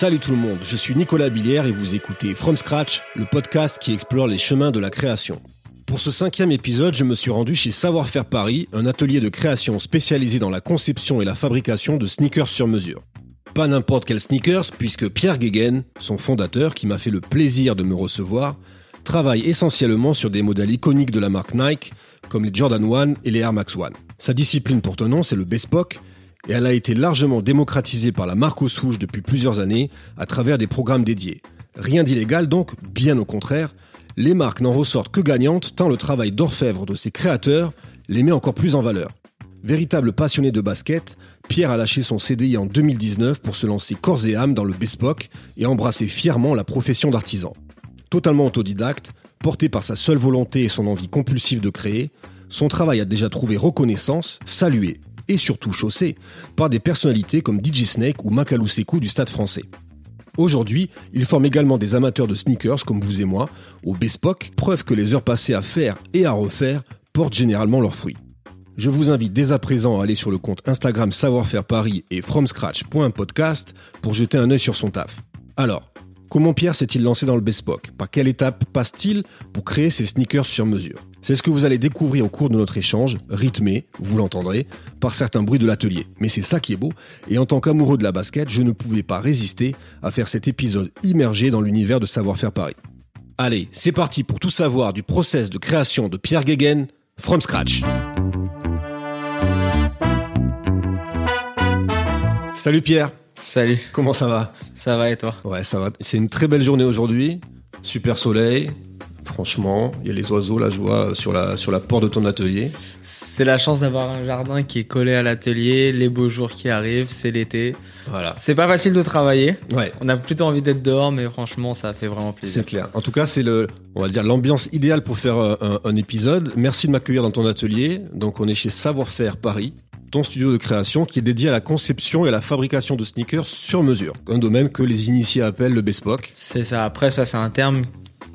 Salut tout le monde, je suis Nicolas Billière et vous écoutez From Scratch, le podcast qui explore les chemins de la création. Pour ce cinquième épisode, je me suis rendu chez Savoir Faire Paris, un atelier de création spécialisé dans la conception et la fabrication de sneakers sur mesure. Pas n'importe quel sneakers, puisque Pierre Guéguen, son fondateur, qui m'a fait le plaisir de me recevoir, travaille essentiellement sur des modèles iconiques de la marque Nike, comme les Jordan 1 et les Air Max 1. Sa discipline pour nom, c'est le bespoke, et elle a été largement démocratisée par la marque aux souches depuis plusieurs années à travers des programmes dédiés. Rien d'illégal donc, bien au contraire, les marques n'en ressortent que gagnantes tant le travail d'orfèvre de ses créateurs les met encore plus en valeur. Véritable passionné de basket, Pierre a lâché son CDI en 2019 pour se lancer corps et âme dans le bespoke et embrasser fièrement la profession d'artisan. Totalement autodidacte, porté par sa seule volonté et son envie compulsive de créer, son travail a déjà trouvé reconnaissance, salué et surtout chaussé par des personnalités comme DJ Snake ou Makalou Sekou du Stade français. Aujourd'hui, il forme également des amateurs de sneakers comme vous et moi au Bespoke, preuve que les heures passées à faire et à refaire portent généralement leurs fruits. Je vous invite dès à présent à aller sur le compte Instagram Savoir Faire Paris et FromScratch.podcast pour jeter un œil sur son taf. Alors, comment Pierre s'est-il lancé dans le bespoke? Par quelle étape passe-t-il pour créer ses sneakers sur mesure? C'est ce que vous allez découvrir au cours de notre échange, rythmé, vous l'entendrez, par certains bruits de l'atelier. Mais c'est ça qui est beau, et en tant qu'amoureux de la basket, je ne pouvais pas résister à faire cet épisode immergé dans l'univers de Savoir Faire Paris. Allez, c'est parti pour tout savoir du process de création de Pierre Guéguen, from scratch. Salut Pierre, Salut, comment ça va ça va et toi Ouais, ça va. C'est une très belle journée aujourd'hui. Super soleil. Franchement, il y a les oiseaux là, je vois sur la sur la porte de ton atelier. C'est la chance d'avoir un jardin qui est collé à l'atelier, les beaux jours qui arrivent, c'est l'été. Voilà. C'est pas facile de travailler. Ouais. On a plutôt envie d'être dehors, mais franchement, ça fait vraiment plaisir. C'est clair. En tout cas, c'est le, on va dire l'ambiance idéale pour faire euh, un, un épisode. Merci de m'accueillir dans ton atelier. Donc, on est chez Savoir Faire Paris, ton studio de création qui est dédié à la conception et à la fabrication de sneakers sur mesure, un domaine que les initiés appellent le bespoke. C'est ça. Après, ça, c'est un terme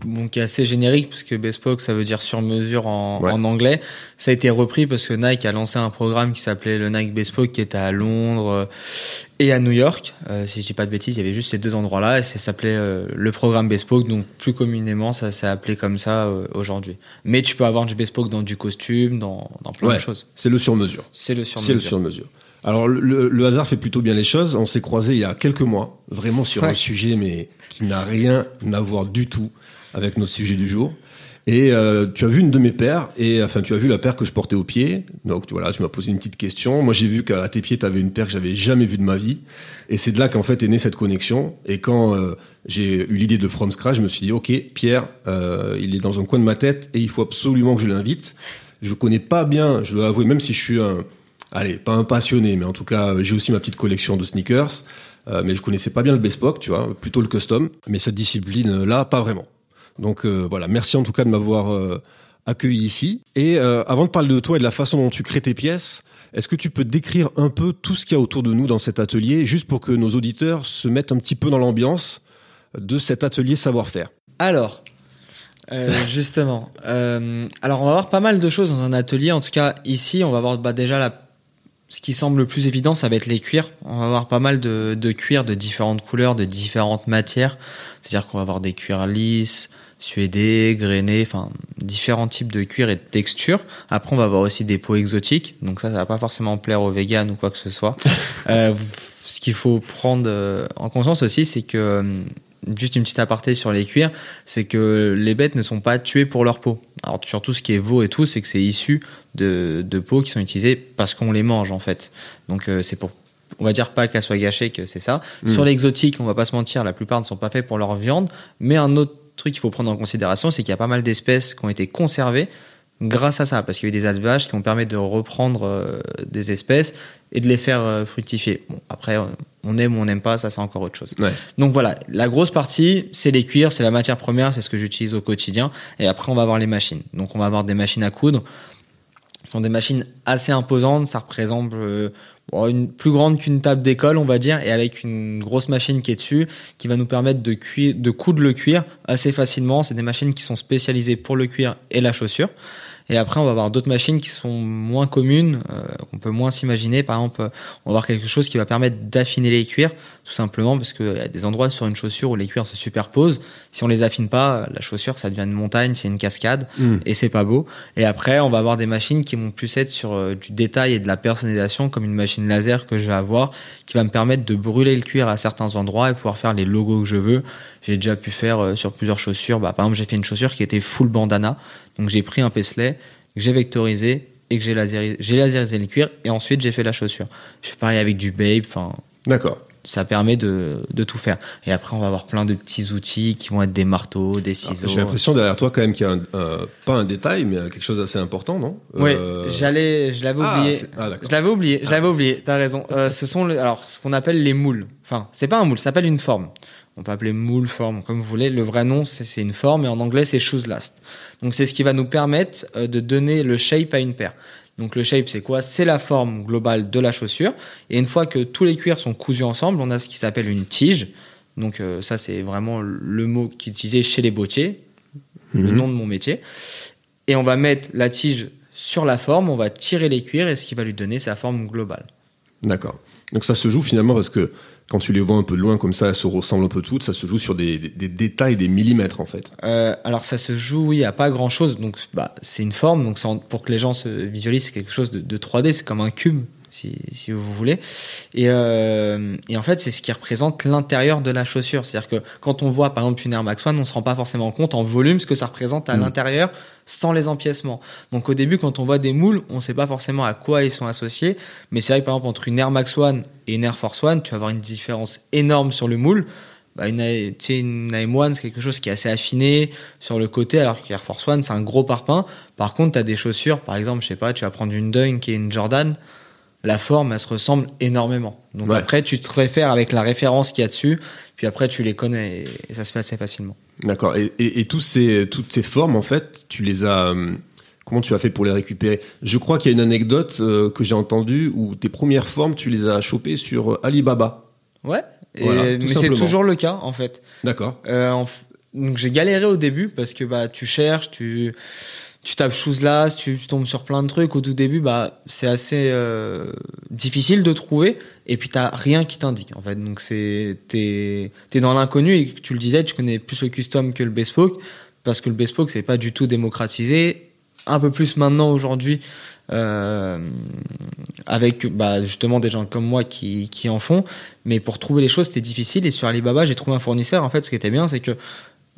bon, qui est assez générique, parce que bespoke, ça veut dire sur mesure en, Ouais. en anglais. Ça a été repris parce que Nike a lancé un programme qui s'appelait le Nike Bespoke, qui était à Londres euh, et à New York. Euh, si je dis pas de bêtises, il y avait juste ces deux endroits-là, et ça s'appelait euh, le programme Bespoke, donc plus communément, ça s'est appelé comme ça euh, aujourd'hui. Mais tu peux avoir du Bespoke dans du costume, dans, dans plein Ouais. de choses. C'est le sur mesure. C'est le sur C'est le sur mesure. Alors le, hasard fait plutôt bien les choses. On s'est croisés il y a quelques mois, vraiment sur un Ouais. sujet mais qui n'a rien à voir du tout avec notre sujet du jour. Et euh, tu as vu une de mes paires et enfin tu as vu la paire que je portais au pied. Donc tu- voilà, tu m'as posé une petite question. Moi j'ai vu qu'à tes pieds tu avais une paire que j'avais jamais vue de ma vie. Et c'est de là qu'en fait est née cette connexion. Et quand euh, j'ai eu l'idée de From Scratch, je me suis dit ok Pierre, euh, il est dans un coin de ma tête et il faut absolument que je l'invite. Je connais pas bien, je dois avouer, même si je suis un, allez, pas un passionné, mais en tout cas, j'ai aussi ma petite collection de sneakers. Euh, mais je connaissais pas bien le bespoke, tu vois, plutôt le custom. Mais cette discipline-là, pas vraiment. Donc euh, voilà, merci en tout cas de m'avoir euh, accueilli ici. Et euh, avant de parler de toi et de la façon dont tu crées tes pièces, est-ce que tu peux décrire un peu tout ce qu'il y a autour de nous dans cet atelier, juste pour que nos auditeurs se mettent un petit peu dans l'ambiance de cet atelier savoir-faire? Alors, euh, justement, euh, alors on va voir pas mal de choses dans un atelier. En tout cas, ici, on va voir bah, déjà la, ce qui semble le plus évident, ça va être les cuirs. On va avoir pas mal de, de cuirs de différentes couleurs, de différentes matières. C'est-à-dire qu'on va avoir des cuirs lisses, suédés, grainés, enfin différents types de cuirs et de textures. Après, on va avoir aussi des peaux exotiques. Donc ça, ça va pas forcément plaire aux véganes ou quoi que ce soit. Euh, ce qu'il faut prendre euh, en conscience aussi, c'est que euh, juste une petite aparté sur les cuirs, c'est que les bêtes ne sont pas tuées pour leur peau. Alors surtout ce qui est veau et tout, c'est que c'est issu de, de peaux qui sont utilisées parce qu'on les mange en fait. Donc euh, c'est pour on va dire pas qu'elles soient gâchées que c'est ça. Mm. Sur l'exotique, on va pas se mentir, la plupart ne sont pas faits pour leur viande, mais un autre truc qu'il faut prendre en considération, c'est qu'il y a pas mal d'espèces qui ont été conservées grâce à ça, parce qu'il y a eu des élevages qui ont permis de reprendre euh, des espèces et de les faire euh, fructifier. Bon, après, on aime ou on n'aime pas, ça c'est encore autre chose. Ouais. Donc voilà, la grosse partie, c'est les cuirs, c'est la matière première, c'est ce que j'utilise au quotidien. Et après, on va avoir les machines. Donc on va avoir des machines à coudre. Ce sont des machines assez imposantes. Ça représente euh, une plus grande qu'une table d'école, on va dire, et avec une grosse machine qui est dessus, qui va nous permettre de, cuire, de coudre le cuir assez facilement. C'est des machines qui sont spécialisées pour le cuir et la chaussure. Et après, on va avoir d'autres machines qui sont moins communes, euh, qu'on peut moins s'imaginer. Par exemple, on va avoir quelque chose qui va permettre d'affiner les cuirs, tout simplement parce qu'il y a des endroits sur une chaussure où les cuirs se superposent. Si on les affine pas, la chaussure, ça devient une montagne, c'est une cascade, mm. et c'est pas beau. Et après, on va avoir des machines qui vont plus être sur euh, du détail et de la personnalisation, comme une machine laser que je vais avoir, qui va me permettre de brûler le cuir à certains endroits et pouvoir faire les logos que je veux. J'ai déjà pu faire euh, sur plusieurs chaussures. Bah, par exemple, j'ai fait une chaussure qui était full bandana. Donc j'ai pris un Paisley, que j'ai vectorisé et que j'ai laserisé, j'ai laserisé le cuir et ensuite j'ai fait la chaussure. Je fais pareil avec du Babe. Enfin. D'accord. Ça permet de, de tout faire. Et après, on va avoir plein de petits outils qui vont être des marteaux, des ciseaux. J'ai l'impression derrière toi quand même qu'il y a un, pas un détail, mais quelque chose d'assez important, non? Oui, euh, j'allais, je l'avais ah, oublié. Ah, je l'avais oublié. Je l'avais oublié. T'as raison. Euh, ce sont le, alors ce qu'on appelle les moules. Enfin, c'est pas un moule, ça s'appelle une forme on peut appeler moule, forme, comme vous voulez. Le vrai nom, c'est une forme, et en anglais, c'est shoes last. Donc, c'est ce qui va nous permettre euh, de donner le shape à une paire. Donc, le shape, c'est quoi? C'est la forme globale de la chaussure. Et une fois que tous les cuirs sont cousus ensemble, on a ce qui s'appelle une tige. Donc, euh, ça, c'est vraiment le mot qui est utilisé chez les bottiers, le mhm. nom de mon métier. Et on va mettre la tige sur la forme, on va tirer les cuirs, et ce qui va lui donner sa forme globale. D'accord. Donc, ça se joue finalement parce que quand tu les vois un peu de loin comme ça, elles se ressemblent un peu toutes. Ça se joue sur des, détails, des millimètres en fait. Euh, alors ça se joue, oui, à pas grand chose. Donc bah, c'est une forme. Donc pour que les gens se visualisent, c'est quelque chose de, de 3D. C'est comme un cube si, si vous voulez. Et, euh, et en fait, c'est ce qui représente l'intérieur de la chaussure. C'est-à-dire que quand on voit par exemple une Air Max One, on se rend pas forcément compte en volume ce que ça représente à mm. l'intérieur sans les empiècements. Donc au début, quand on voit des moules, on sait pas forcément à quoi ils sont associés. Mais c'est vrai que par exemple entre une Air Max One et une Air Force One, tu vas avoir une différence énorme sur le moule. Bah, une, une AM1, c'est quelque chose qui est assez affiné sur le côté, alors qu'Air Force One, c'est un gros parpaing. Par contre, tu as des chaussures, par exemple, je sais pas, tu vas prendre une Dunk qui est une Jordan la forme, elle se ressemble énormément. Donc après, tu te réfères avec la référence qu'il y a dessus, puis après, tu les connais et, ça se fait assez facilement. D'accord. Et, tous ces, toutes ces formes, en fait, tu les as. Euh, comment tu as fait pour les récupérer? Je crois qu'il y a une anecdote euh, que j'ai entendue où tes premières formes, tu les as chopées sur euh, Alibaba. Ouais. mais c'est toujours le cas, en fait. D'accord. donc j'ai galéré au début parce que bah tu cherches, tu tu tapes choses là, tu, tombes sur plein de trucs au tout début, bah c'est assez euh, difficile de trouver et puis t'as rien qui t'indique en fait. Donc c'est t'es t'es dans l'inconnu et tu le disais, tu connais plus le custom que le bespoke parce que le bespoke c'est pas du tout démocratisé, un peu plus maintenant aujourd'hui euh, avec bah, justement des gens comme moi qui qui en font, mais pour trouver les choses c'était difficile et sur Alibaba j'ai trouvé un fournisseur. En fait ce qui était bien c'est que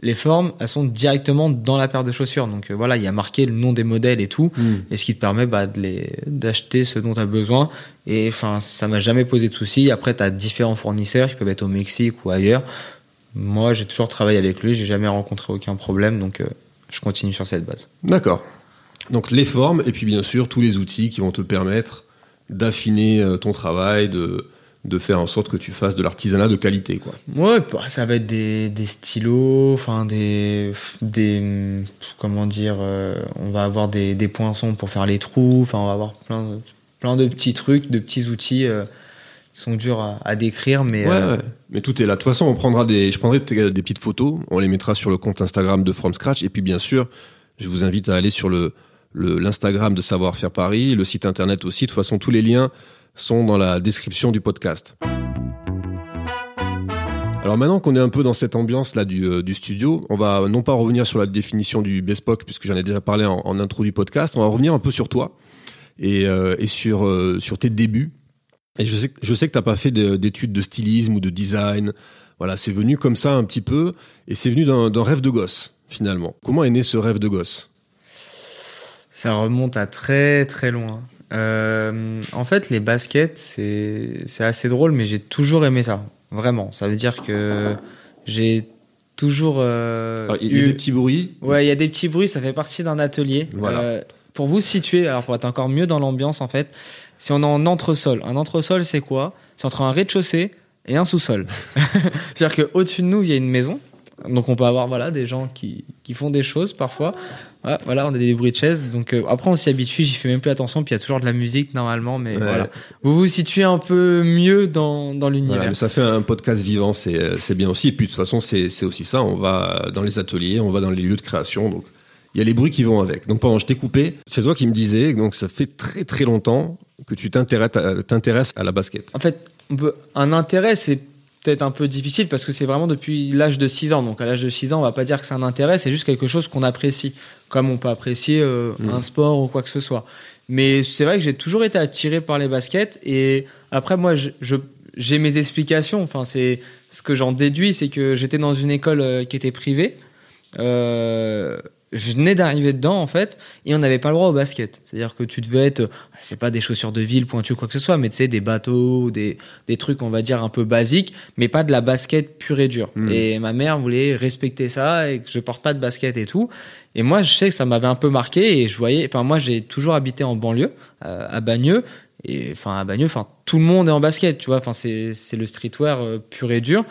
les formes, elles sont directement dans la paire de chaussures. Donc euh, voilà, il y a marqué le nom des modèles et tout, hmm. et ce qui te permet bah, d'acheter ce dont tu as besoin. Et enfin, ça m'a jamais posé de soucis. Après, tu as différents fournisseurs qui peuvent être au Mexique ou ailleurs. Moi, j'ai toujours travaillé avec lui, j'ai jamais rencontré aucun problème, donc euh, je continue sur cette base. D'accord. Donc les formes et puis bien sûr tous les outils qui vont te permettre d'affiner euh, ton travail, de de faire en sorte que tu fasses de l'artisanat de qualité quoi. Ouais, bah, ça va être des, des stylos, enfin des des comment dire euh, on va avoir des, des poinçons pour faire les trous, enfin on va avoir plein de, plein de petits trucs, de petits outils euh, qui sont durs à, à décrire mais euh, ouais, mais tout est là. De toute façon, on prendra des je prendrai des petites photos, on les mettra sur le compte Instagram de From Scratch et puis bien sûr, je vous invite à aller sur le l'Instagram de Savoir Faire Paris, le site internet aussi. De toute façon, tous les liens sont dans la description du podcast. Alors maintenant qu'on est un peu dans cette ambiance là du, euh, studio, on va non pas revenir sur la définition du bespoke puisque j'en ai déjà parlé en, intro du podcast, on va revenir un peu sur toi et, euh, sur euh, sur tes débuts. Et je sais je sais que pas fait d'études de stylisme ou de design. Voilà, c'est venu comme ça un petit peu et c'est venu d'un rêve de gosse finalement. Comment est né ce rêve de gosse? Ça remonte à très très loin. Euh, en fait, les baskets, c'est assez drôle, mais j'ai toujours aimé ça. Vraiment. Ça veut dire que j'ai toujours. Euh, il y a des petits bruits Ouais, il y a des petits bruits, ça fait partie d'un atelier. Voilà. Euh, pour vous situer, alors pour être encore mieux dans l'ambiance, en fait, si on est en entresol. Un entresol, c'est quoi? C'est entre un rez-de-chaussée et un sous-sol. C'est-à-dire qu'au-dessus de nous, il y a une maison. Donc on peut avoir voilà des gens qui, qui font des choses parfois. Ouais, voilà, on a des bruits de chaises. Donc euh, après on s'y habitue, j'y fais même plus attention. Puis il y a toujours de la musique normalement, mais Ouais. voilà. Vous vous situez un peu mieux dans, dans l'univers. Voilà, ça fait un podcast vivant, c'est euh, c'est bien aussi. Et puis de toute façon, c'est c'est aussi ça. On va dans les ateliers, on va dans les lieux de création. Donc il y a les bruits qui vont avec. Donc pendant je t'ai coupé, c'est toi qui me disais. Donc ça fait très très longtemps que tu t'intéresses à, la basket. En fait, on peut, un intérêt, c'est peut-être un peu difficile parce que c'est vraiment depuis l'âge de 6 ans. Donc à l'âge de 6 ans, on va pas dire que c'est un intérêt, c'est juste quelque chose qu'on apprécie, comme on peut apprécier euh, Mhm. un sport ou quoi que ce soit. Mais c'est vrai que j'ai toujours été attiré par les baskets et après moi, je- je- j'ai mes explications. Enfin, c'est ce que j'en déduis, c'est que j'étais dans une école euh, qui était privée. Euh, je venais d'arriver dedans en fait et on n'avait pas le droit au basket. C'est-à-dire que tu devais être, c'est pas des chaussures de ville pointues ou quoi que ce soit, mais tu sais des bateaux, des des trucs on va dire un peu basiques, mais pas de la basket pure et dure. Mm. Et ma mère voulait respecter ça et que je porte pas de basket et tout. Et moi je sais que ça m'avait un peu marqué et je voyais, enfin moi j'ai toujours habité en banlieue euh, à Bagneux et enfin à Bagneux, enfin tout le monde est en basket, tu vois. Enfin c'est c'est le streetwear euh, pur et dur.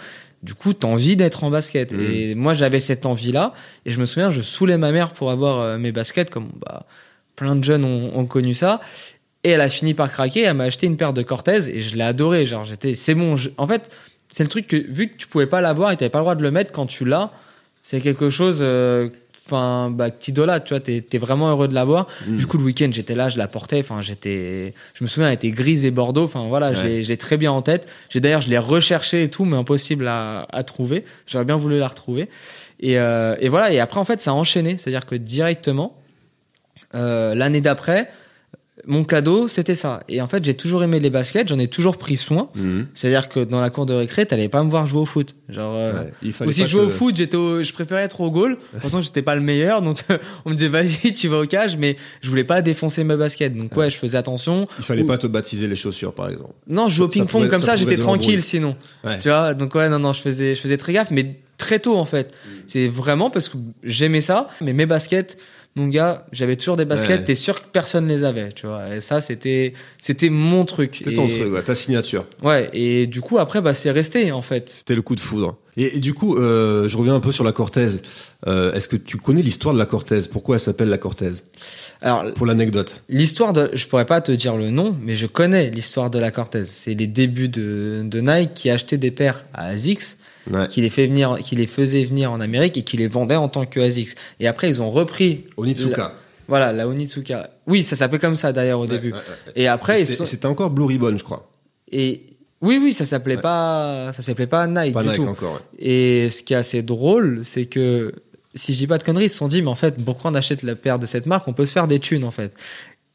Du coup, t'as envie d'être en basket. Mm. Et moi, j'avais cette envie-là. Et je me souviens, je saoulais ma mère pour avoir euh, mes baskets, comme bah, plein de jeunes ont, ont connu ça. Et elle a fini par craquer. Elle m'a acheté une paire de Cortez et je l'ai adoré. Genre, j'étais, c'est bon. je- En fait, c'est le truc que, vu que tu pouvais pas l'avoir et t'avais pas le droit de le mettre quand tu l'as, c'est quelque chose, euh, enfin, bah, t'idolâtres, tu vois, t'es, t'es vraiment heureux de l'avoir. Mm. Du coup, le week-end, j'étais là, je la portais. Enfin, j'étais, je me souviens, elle était grise et bordeaux. Enfin, voilà, Ouais. l'ai très bien en tête. J'ai d'ailleurs, je l'ai recherché et tout, mais impossible à, à trouver. J'aurais bien voulu la retrouver. Et, euh, et voilà. Et après, en fait, ça a enchaîné. C'est-à-dire que directement, euh, l'année d'après, mon cadeau, c'était ça. Et en fait, j'ai toujours aimé les baskets. J'en ai toujours pris soin. Mhm. C'est-à-dire que dans la cour de récré, t'allais pas me voir jouer au foot. Genre, euh, Ouais, il pas de jouer te- au foot, j'étais au- je préférais être au goal. Pourtant, j'étais pas le meilleur, donc on me disait vas-y, tu vas au cage, mais je voulais pas défoncer ma basket. Donc ouais, je faisais attention. Il fallait Ou- pas te baptiser les chaussures, par exemple. Non, je jouais au ping-pong comme ça j'étais tranquille sinon. Ouais. Tu vois, donc ouais, non, non, je faisais, je faisais très gaffe, mais très tôt en fait. Mm. C'est vraiment parce que j'aimais ça, mais mes baskets, mon gars, j'avais toujours des baskets, Ouais. t'es sûr que personne les avait, tu vois. Et ça, c'était, c'était mon truc. C'était ton truc, ouais, ta signature. Ouais, et du coup, après, bah, c'est resté en fait. C'était le coup de foudre. Et, et du coup, euh, je reviens un peu sur la Cortez. Euh, Est-ce que tu connais l'histoire de la Cortez Pourquoi elle s'appelle la Cortez Alors, Pour l'anecdote. L'histoire de, je pourrais pas te dire le nom, mais je connais l'histoire de la Cortez. C'est les débuts de, de Nike qui achetait des paires à ASICS, Ouais. qui les fait venir, qui les faisait venir en Amérique et qui les vendait en tant que ASICS. Et après, ils ont repris. Onitsuka. la- voilà, la Onitsuka. Oui, ça s'appelait comme ça d'ailleurs au début. Ouais, ouais, ouais. Et après, C'était sont- encore Blue Ribbon, je crois. et oui, oui, ça s'appelait pas, ça s'appelait pas Nike Pas du Nike tout. encore. Et ce qui est assez drôle, c'est que si je dis pas de conneries, ils se sont dit, mais en fait, pourquoi on achète la paire de cette marque? On peut se faire des thunes, en fait.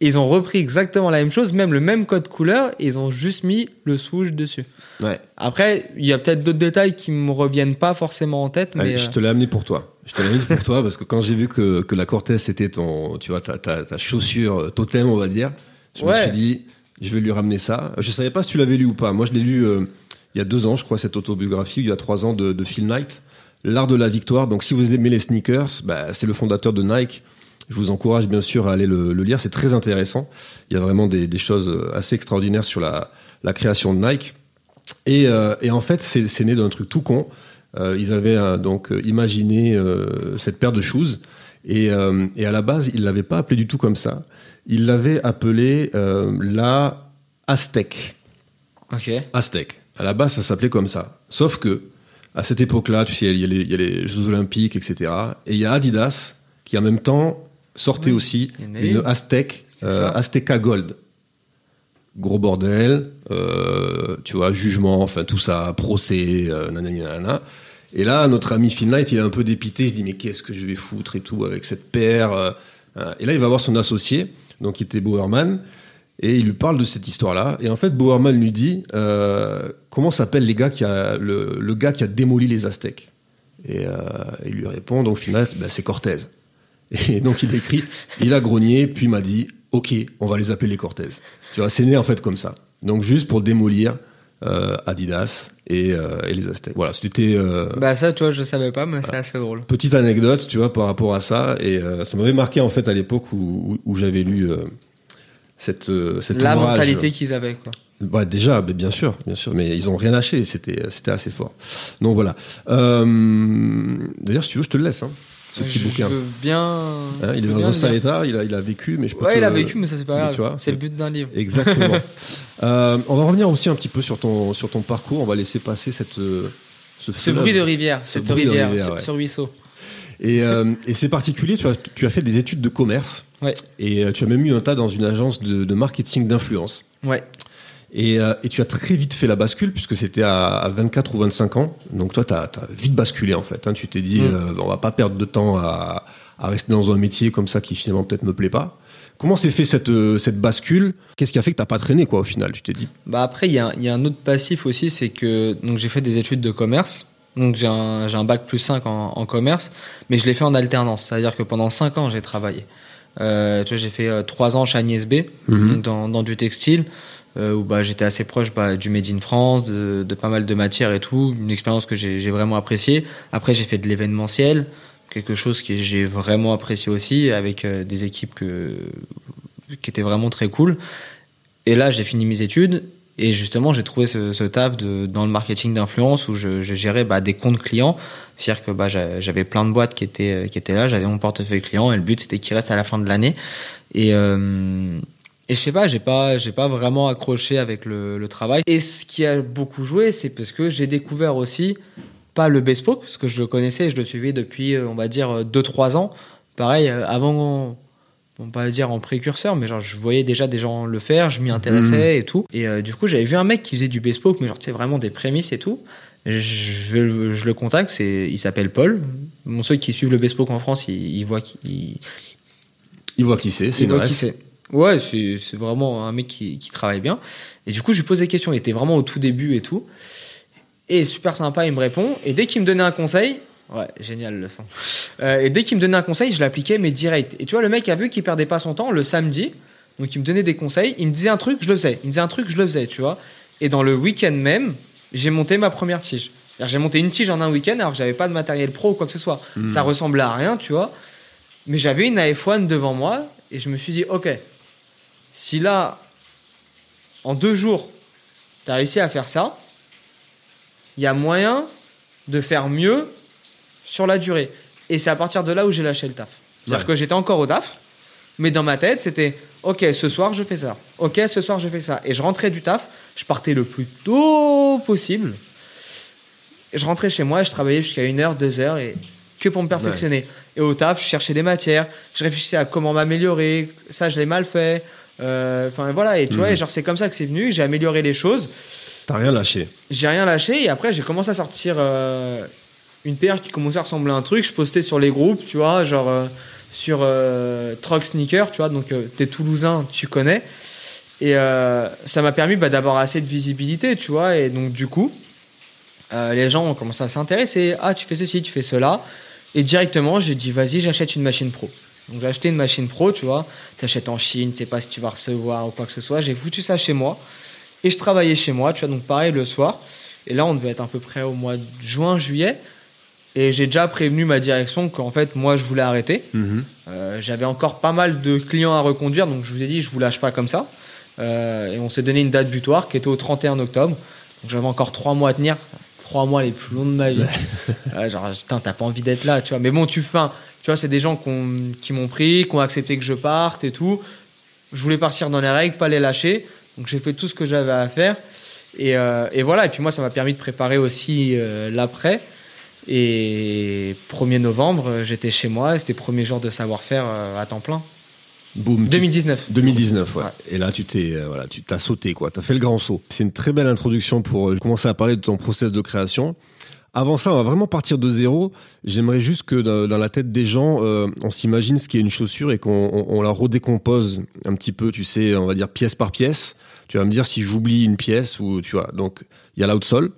Et ils ont repris exactement la même chose, même le même code couleur, et ils ont juste mis le swoosh dessus. Ouais. Après, il y a peut-être d'autres détails qui me reviennent pas forcément en tête, Allez, euh, je te l'ai amené pour toi. Je te l'ai amené pour toi parce que quand j'ai vu que, que la Cortez c'était ton, tu vois, ta, ta, ta chaussure euh, totem, on va dire, je me suis dit, je vais lui ramener ça. Je savais pas si tu l'avais lu ou pas. Moi, je l'ai lu euh, il y a deux ans, je crois, cette autobiographie, il y a trois ans de, de Phil Knight, L'art de la victoire. Donc, si vous aimez les sneakers, bah, c'est le fondateur de Nike. Je vous encourage bien sûr à aller le, le lire, c'est très intéressant. Il y a vraiment des, des choses euh, assez extraordinaires sur la, la création de Nike. Et, euh, et en fait, c'est né d'un truc tout con. Euh, ils avaient euh, donc imaginé cette paire de shoes et, et à la base, ils l'avaient pas appelé du tout comme ça. Ils l'avaient appelé euh, la Aztec. ok. Aztec. À la base, ça s'appelait comme ça. Sauf que à cette époque-là, tu sais, y, il y a les Jeux Olympiques, etc. Et il y a Adidas qui en même temps sortait Oui, aussi une une. Aztec, euh. Azteca Gold. Gros bordel, euh, tu vois, jugement, enfin tout ça, procès, euh, nanana. Et là, notre ami Phil Knight, il est un peu dépité, il se dit mais qu'est-ce que je vais foutre et tout avec cette paire. hein. Et là, il va voir son associé, donc qui était Bowerman, et il lui parle de cette histoire-là. Et en fait, Bowerman lui dit euh, comment s'appelle les gars qui a le, le gars qui a démoli les Aztèques? Et euh, il lui répond donc Phil Knight, bah, c'est Cortez. Et donc il écrit, il a grogné, puis il m'a dit, ok, on va les appeler les Cortez. Tu vois, c'est né en fait comme ça. Donc juste pour démolir euh, Adidas et, euh, et les Aztèques. Voilà, c'était euh, Bah ça, tu vois, je savais pas, mais c'est assez drôle. petite anecdote, tu vois, par rapport à ça. Et euh, ça m'avait marqué en fait à l'époque où, où, où j'avais lu cette, euh, cet La ouvrage. mentalité qu'ils avaient, quoi. Bah déjà, mais bien sûr, bien sûr, mais ils ont rien lâché, c'était c'était assez fort. Donc voilà. D'ailleurs, si tu veux, je te le laisse. Hein, ce petit je bouquin. veux bien. Hein, il est dans un le sale état, il a, il a vécu, mais je peux Ouais, il a vécu, mais ça c'est pas grave. C'est le but d'un livre. Exactement. Euh, on va revenir aussi un petit peu sur ton sur ton parcours. On va laisser passer cette euh, ce, bruit de rivière, Ce cette rivière, rivière, ce, ouais. ce ruisseau. Et, euh, et c'est particulier. Tu as tu as fait des études de commerce Ouais, et tu as même eu un tas dans une agence de, de marketing d'influence. ouais. Et, euh, et tu as très vite fait la bascule puisque c'était à, à 24 ou 25 ans. Donc toi, tu as, vite basculé en fait. hein. Tu t'es dit, Mm. euh, on va pas perdre de temps à, à rester dans un métier comme ça qui finalement peut-être me plaît pas. Comment s'est fait cette, euh, cette bascule? Qu'est-ce qui a fait que t'as pas traîné quoi au final Tu t'es dit? Bah après, il y, a un- il y a un autre passif aussi, c'est que j'ai fait des études de commerce. Donc j'ai un, bac plus 5 en, en commerce, mais je l'ai fait en alternance. C'est-à-dire que pendant 5 ans, j'ai travaillé. Euh, tu vois, j'ai fait 3 ans chez Agnès B, Mhm. donc dans, dans du textile, euh, où bah, j'étais assez proche bah, du Made in France, de, pas mal de matières et tout. Une expérience que j'ai vraiment appréciée. Après, j'ai fait de l'événementiel, quelque chose que j'ai vraiment apprécié aussi, avec euh, des équipes que, qui étaient vraiment très cool. Et là, j'ai fini mes études et justement, j'ai trouvé ce, taf dans le marketing d'influence où je, je gérais bah, des comptes clients. C'est-à-dire que bah, j'a- j'avais plein de boîtes qui étaient, qui étaient là, j'avais mon portefeuille client et le but c'était qu'ils restent à la fin de l'année. Et, euh, et je sais pas, j'ai pas, j'ai pas vraiment accroché avec le, le travail. Et ce qui a beaucoup joué, c'est parce que j'ai découvert aussi pas le bespoke, parce que je le connaissais, je le suivais depuis, euh, on va dire, 2-3 ans. Pareil, euh, avant, on va pas dire en précurseur, mais genre je voyais déjà des gens le faire, je m'y intéressais et tout. Et euh, du coup, j'avais vu un mec qui faisait du bespoke, mais genre, tu sais, vraiment des prémices et tout. Je, je, le- contacte, c'est, il s'appelle Paul. Bon, ceux qui suivent le bespoke en France, ils, ils voient qu'il Il voit qui c'est, c'est une qui c'est. Ouais, c'est c'est vraiment un mec qui, qui travaille bien. Et du coup, je lui pose des questions. Il était vraiment au tout début et tout. Et super sympa, il me répond. Et dès qu'il me donnait un conseil, ouais, génial le son. Euh, et dès qu'il me donnait un conseil, je l'appliquais, mais direct. Et tu vois, le mec a vu qu'il perdait pas son temps le samedi. Donc, il me donnait des conseils. Il me disait un truc, je le faisais. Il me disait un truc, je le faisais, tu vois. Et dans le week-end même, j'ai monté ma première tige. J'ai monté une tige en un week-end alors que j'avais pas de matériel pro ou quoi que ce soit. Ça ressemblait à rien, tu vois. Mais j'avais une AF1 devant moi et je me suis dit, ok, si là, en deux jours, tu as réussi à faire ça, il y a moyen de faire mieux sur la durée. Et c'est à partir de là où j'ai lâché le taf. C'est-à-dire Ouais. que j'étais encore au taf, mais dans ma tête, c'était, ok, ce soir, je fais ça. Ok, ce soir, je fais ça. Et je rentrais du taf, je partais le plus tôt possible. Je rentrais chez moi je travaillais jusqu'à une heure, deux heures et que pour me perfectionner. Et au taf, je cherchais des matières, je réfléchissais à comment m'améliorer, ça je l'ai mal fait. Euh, Enfin voilà, et tu vois, et genre c'est comme ça que c'est venu, j'ai amélioré les choses, T'as rien lâché. j'ai rien lâché et après j'ai commencé à sortir euh, une paire qui commençait à ressembler à un truc, je postais sur les groupes, tu vois, genre euh, sur euh, Truck Sneaker, tu vois, donc t'es toulousain, tu connais. Et ça m'a permis bah, d'avoir assez de visibilité, tu vois, et donc du coup, les gens ont commencé à s'intéresser. Ah, tu fais ceci, tu fais cela. Et directement, j'ai dit, vas-y, j'achète une machine pro. Donc j'ai acheté une machine pro, tu vois. T'achètes en Chine, tu sais pas si tu vas recevoir ou quoi que ce soit. J'ai foutu ça chez moi. Et je travaillais chez moi, tu vois. Donc pareil, le soir. Et là, on devait être à peu près au mois de juin, juillet. Et j'ai déjà prévenu ma direction qu'en fait, moi, je voulais arrêter. Euh, J'avais encore pas mal de clients à reconduire, donc je vous ai dit, je vous lâche pas comme ça. Euh, et on s'est donné une date butoir qui était au 31 octobre. Donc j'avais encore trois mois à tenir. Trois mois les plus longs de ma vie. Genre, putain, t'as pas envie d'être là, tu vois. Mais bon, tu fais un- Tu vois, c'est des gens qui m'ont pris, qui ont accepté que je parte et tout. Je voulais partir dans les règles, pas les lâcher. Donc j'ai fait tout ce que j'avais à faire. Et, euh, et voilà, et puis moi, ça m'a permis de préparer aussi euh, l'après. Et 1er novembre, euh, j'étais chez moi, c'était premier jour de savoir-faire à temps plein. Boum. tu- 2019. 2019, ouais. Ouais. Et là, tu t'es, euh, voilà, tu t'as sauté, quoi. T'as fait le grand saut. C'est une très belle introduction pour commencer à parler de ton process de création. Avant ça, on va vraiment partir de zéro. J'aimerais juste que dans, dans la tête des gens, euh, on s'imagine ce qu'est une chaussure et qu'on on, on la redécompose un petit peu, tu sais, on va dire pièce par pièce. Tu vas me dire si j'oublie une pièce ou tu vois. Donc, il y a l'outsole.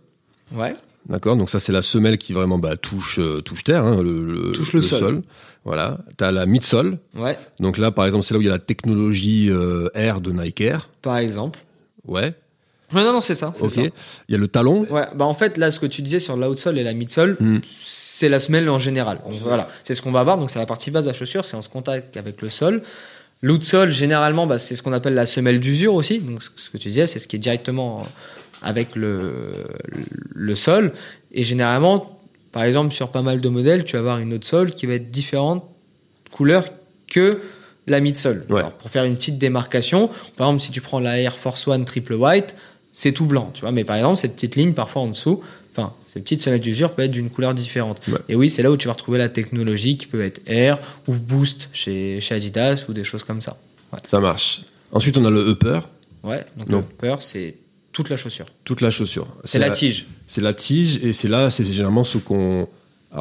Ouais. D'accord, donc ça c'est la semelle qui vraiment bah, touche euh, touche terre, hein, le, le- Touche le sol. Voilà. T'as la midsole. Ouais. Donc là, par exemple, c'est là où il y a la technologie euh, Air de Nike Air. Par exemple. Ouais. Non, non, c'est ça. c'est Ok. ça. Il y a le talon. Ouais, bah en fait, là, ce que tu disais sur l'outsole et la midsole, Mm. c'est la semelle en général. Voilà, c'est ce qu'on va voir. Donc, c'est la partie basse de la chaussure, c'est en se contact avec le sol. L'outsole, généralement, bah, c'est ce qu'on appelle la semelle d'usure aussi. Donc, ce que tu disais, c'est ce qui est directement avec le, le sol. Et généralement, par exemple, sur pas mal de modèles, tu vas avoir une outsole qui va être différente couleur que la midsole. Ouais. Alors, Pour faire une petite démarcation, par exemple, si tu prends la Air Force One triple white, c'est tout blanc, tu vois. Mais par exemple, cette petite ligne, parfois en dessous, enfin, cette petite semelle d'usure peut être d'une couleur différente. Ouais. Et oui, c'est là où tu vas retrouver la technologie qui peut être Air ou Boost chez, chez Adidas ou des choses comme ça. Ouais. Ça marche. Ensuite, on a le upper, Ouais, donc le upper, c'est toute la chaussure. toute la chaussure. C'est la tige. C'est la tige, et c'est là, c'est généralement ce qu'on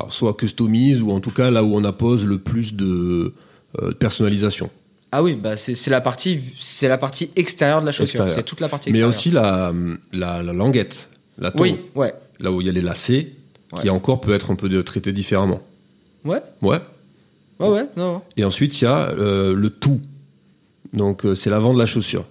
soit customise, ou en tout cas là où on appose le plus de, euh, de personnalisation. Ah oui, bah c'est la partie c'est la partie extérieure de la chaussure. C'est toute la partie Mais extérieure. aussi la, la, la languette, la tome, Oui, ouais, là où il y a les lacets, qui encore peut être un peu traité différemment. ouais, Ouais. ouais, ouais, non, Et ensuite, il y a euh, le tout. Donc, euh, c'est l'avant de la chaussure.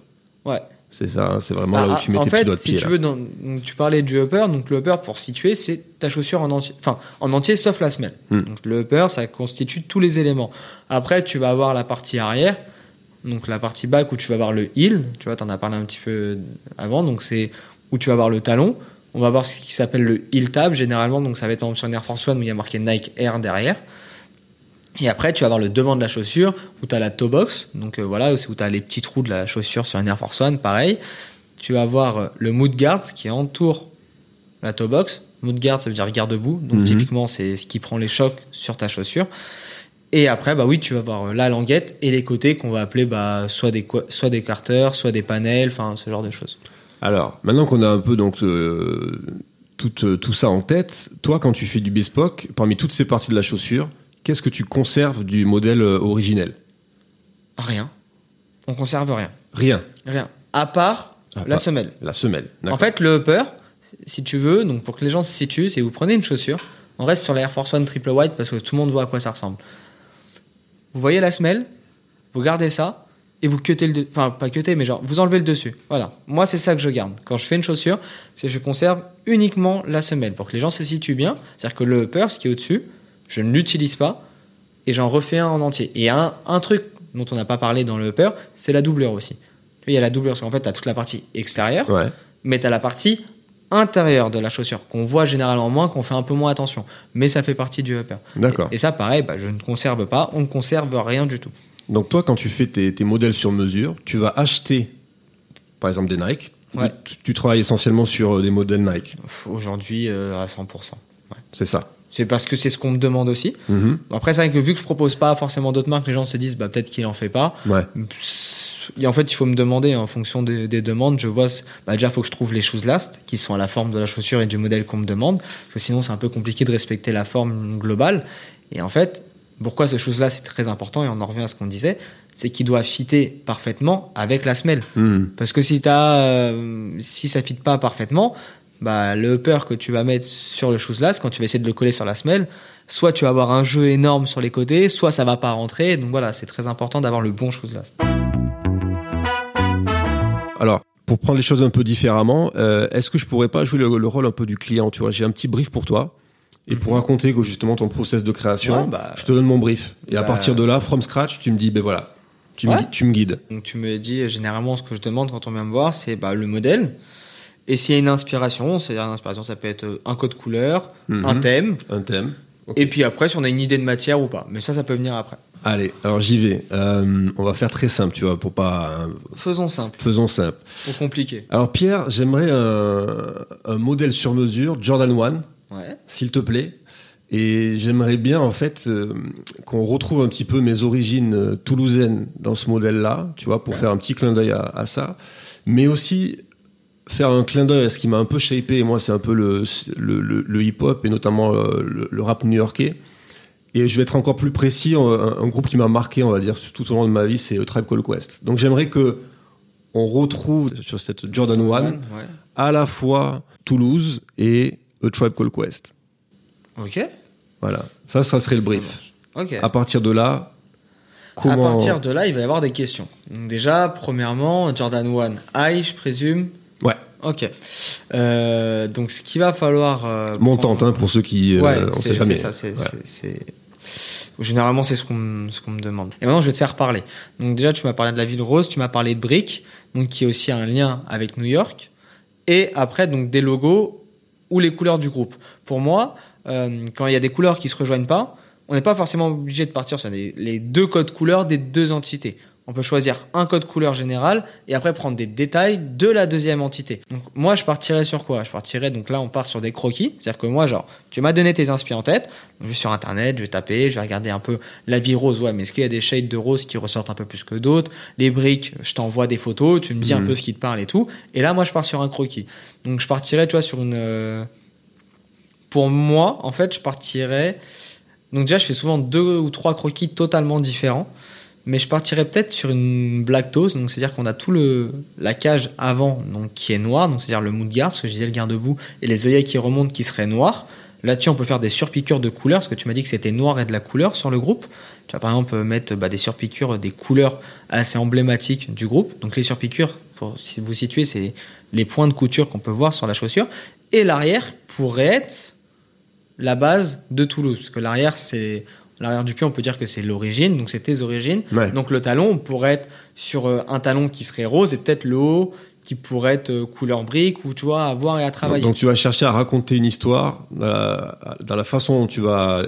ouais. C'est ça, c'est vraiment là Ah, où tu mets tes fait, petits doigts de si pied. tu là. veux, dans- donc, tu parlais du upper, donc le upper pour situer, c'est ta chaussure en entier, enfin en entier sauf la semelle. Hmm. Donc le upper, ça constitue tous les éléments. Après, tu vas avoir la partie arrière, donc la partie back où tu vas avoir le heel, tu vois, t'en as parlé un petit peu avant, donc c'est où tu vas avoir le talon. On va voir ce qui s'appelle le heel tab généralement, donc ça va être exemple sur une Air Force One où il y a marqué Nike Air derrière. Et après, tu vas avoir le devant de la chaussure où tu as la toe box, donc euh, voilà, c'est où tu as les petits trous de la chaussure sur une Air Force One, pareil. Tu vas avoir euh, le mood guard qui entoure la toe box. Mood guard, ça veut dire garde-boue, donc Mhm. typiquement, c'est ce qui prend les chocs sur ta chaussure. Et après, bah oui, tu vas avoir euh, la languette et les côtés qu'on va appeler bah, soit des soit des carters, soit des panels, enfin ce genre de choses. Alors, maintenant qu'on a un peu donc euh, tout, euh, tout ça en tête, toi, quand tu fais du bespoke, parmi toutes ces parties de la chaussure, qu'est-ce que tu conserves du modèle euh, originel? Rien. On conserve rien. Rien. Rien. À part la semelle. La semelle. En fait, le upper, si tu veux, donc pour que les gens se situent, c'est vous prenez une chaussure, on reste sur la Air Force One triple white parce que tout le monde voit à quoi ça ressemble. Vous voyez la semelle, vous gardez ça et vous cuttez le, de- enfin pas cuttez, mais genre vous enlevez le dessus. Voilà. Moi, c'est ça que je garde. Quand je fais une chaussure, c'est que je conserve uniquement la semelle pour que les gens se situent bien. C'est-à-dire que le upper, ce qui est au-dessus, je ne l'utilise pas et j'en refais un en entier. Et un, un truc dont on n'a pas parlé dans le upper, c'est la doublure aussi. Il y a la doublure, parce qu'en fait, tu as toute la partie extérieure Ouais. mais tu as la partie intérieure de la chaussure qu'on voit généralement moins, qu'on fait un peu moins attention. Mais ça fait partie du upper. D'accord. Et, et ça, pareil, bah, je ne conserve pas, on ne conserve rien du tout. Donc toi, quand tu fais tes, tes modèles sur mesure, tu vas acheter, par exemple, des Nike. Ouais. Tu, tu travailles essentiellement sur euh, des modèles Nike. Aujourd'hui, euh, à 100%. C'est ça. C'est parce que c'est ce qu'on me demande aussi. Mhm. Après, c'est vrai que vu que je propose pas forcément d'autres marques, les gens se disent bah, peut-être qu'il en fait pas. Ouais. Et en fait, il faut me demander en fonction des, des demandes. Je vois, bah, déjà, il faut que je trouve les shoes last qui sont à la forme de la chaussure et du modèle qu'on me demande. Parce que sinon, c'est un peu compliqué de respecter la forme globale. Et en fait, pourquoi ce chose là c'est très important et on en revient à ce qu'on disait, c'est qu'il doit fitter parfaitement avec la semelle. Mhm. Parce que si t'as, euh, si ça fit pas parfaitement, bah, le upper que tu vas mettre sur le shoes last, quand tu vas essayer de le coller sur la semelle, soit tu vas avoir un jeu énorme sur les côtés, soit ça va pas rentrer. Donc voilà, c'est très important d'avoir le bon shoes last. Alors, pour prendre les choses un peu différemment, euh, est-ce que je pourrais pas jouer le, le rôle un peu du client Tu vois, j'ai un petit brief pour toi. Et pour raconter que justement ton process de création, Mhm. Ouais, bah- je te donne mon brief. Et à Bah- partir de là, from scratch, tu me dis, ben voilà, tu, me, Ouais. tu me guides. Donc tu me dis généralement ce que je demande quand on vient me voir, c'est bah, le modèle. Et s'il y a une inspiration, c'est-à-dire une inspiration, ça peut être euh, un code couleur, Mhm. un thème, Un thème. Et puis après si on a une idée de matière ou pas. Mais ça, ça peut venir après. Allez, alors j'y vais. Euh, on va faire très simple, tu vois, pour pas. Faisons simple, faisons simple. ou compliqué. Alors Pierre, j'aimerais un, un modèle sur mesure, Jordan 1, Ouais. s'il te plaît. Et j'aimerais bien en fait euh, qu'on retrouve un petit peu mes origines euh, toulousaines dans ce modèle-là, tu vois, pour faire un petit clin d'œil à, à ça, mais aussi faire un clin d'œil à ce qui m'a un peu shapé. Et moi, c'est un peu le, le, le- le hip-hop et notamment le, le rap new-yorkais. Et je vais être encore plus précis. Un, un groupe qui m'a marqué, on va dire, tout au long de ma vie, c'est euh, Tribe Called Quest. Donc j'aimerais que on retrouve sur cette Jordan 1 Ouais. à la fois Toulouse et A Tribe Called Quest. Ok. Voilà, ça, ça serait le brief. Ok. À partir de là, comment À partir de là, il va y avoir des questions. Donc déjà, premièrement, Jordan 1 high, je présume. Ouais, Ok. Euh, donc ce qu'il va falloir. euh, montante prendre- hein, pour ceux qui, euh, ouais, on sait jamais. ça. c'est- Ouais. Généralement, c'est ce qu'on me- ce qu'on me demande. Et maintenant, je vais te faire parler. Donc déjà, tu m'as parlé de la ville rose, tu m'as parlé de Brick, donc qui est aussi un lien avec New York. Et après, donc des logos ou les couleurs du groupe. Pour moi, euh, quand il y a des couleurs qui se rejoignent pas, on n'est pas forcément obligé de partir sur les, les deux codes couleurs des deux entités. On peut choisir un code couleur général et après prendre des détails de la deuxième entité. Donc moi, je partirais sur quoi? Je partirais donc là, on part sur des croquis. C'est-à-dire que moi, genre, tu m'as donné tes inspi en tête. Donc, je vais sur internet, je vais taper, je vais regarder un peu la vie rose. Ouais, mais est-ce qu'il y a des shades de rose qui ressortent un peu plus que d'autres? Les briques, je t'envoie des photos, tu me dis un Mhm. peu ce qui te parle et tout. Et là, moi, je pars sur un croquis. Donc je partirais, tu vois, sur une. euh, Pour moi, en fait, je partirais. Donc déjà, je fais souvent deux ou trois croquis totalement différents. Mais je partirais peut-être sur une black toast, donc c'est-à-dire qu'on a tout le la cage avant donc qui est noire, donc c'est-à-dire le mood-guard, ce que je disais le garde-boue, et les œillets qui remontent qui seraient noirs. Là-dessus, on peut faire des surpiqûres de couleurs, parce que tu m'as dit que c'était noir et de la couleur sur le groupe. Tu vas par exemple mettre bah, des surpiqûres, des couleurs assez emblématiques du groupe. Donc les surpiqûres, pour si vous situez, c'est les points de couture qu'on peut voir sur la chaussure. Et l'arrière pourrait être la base de Toulouse, parce que l'arrière, c'est l'arrière du pied, on peut dire que c'est l'origine, donc c'est tes origines. Ouais. Donc le talon, on pourrait être sur euh, un talon qui serait rose et peut-être le haut qui pourrait être euh, couleur brique ou tu vois à voir et à travailler. Donc tu vas chercher à raconter une histoire dans la, dans la façon dont tu vas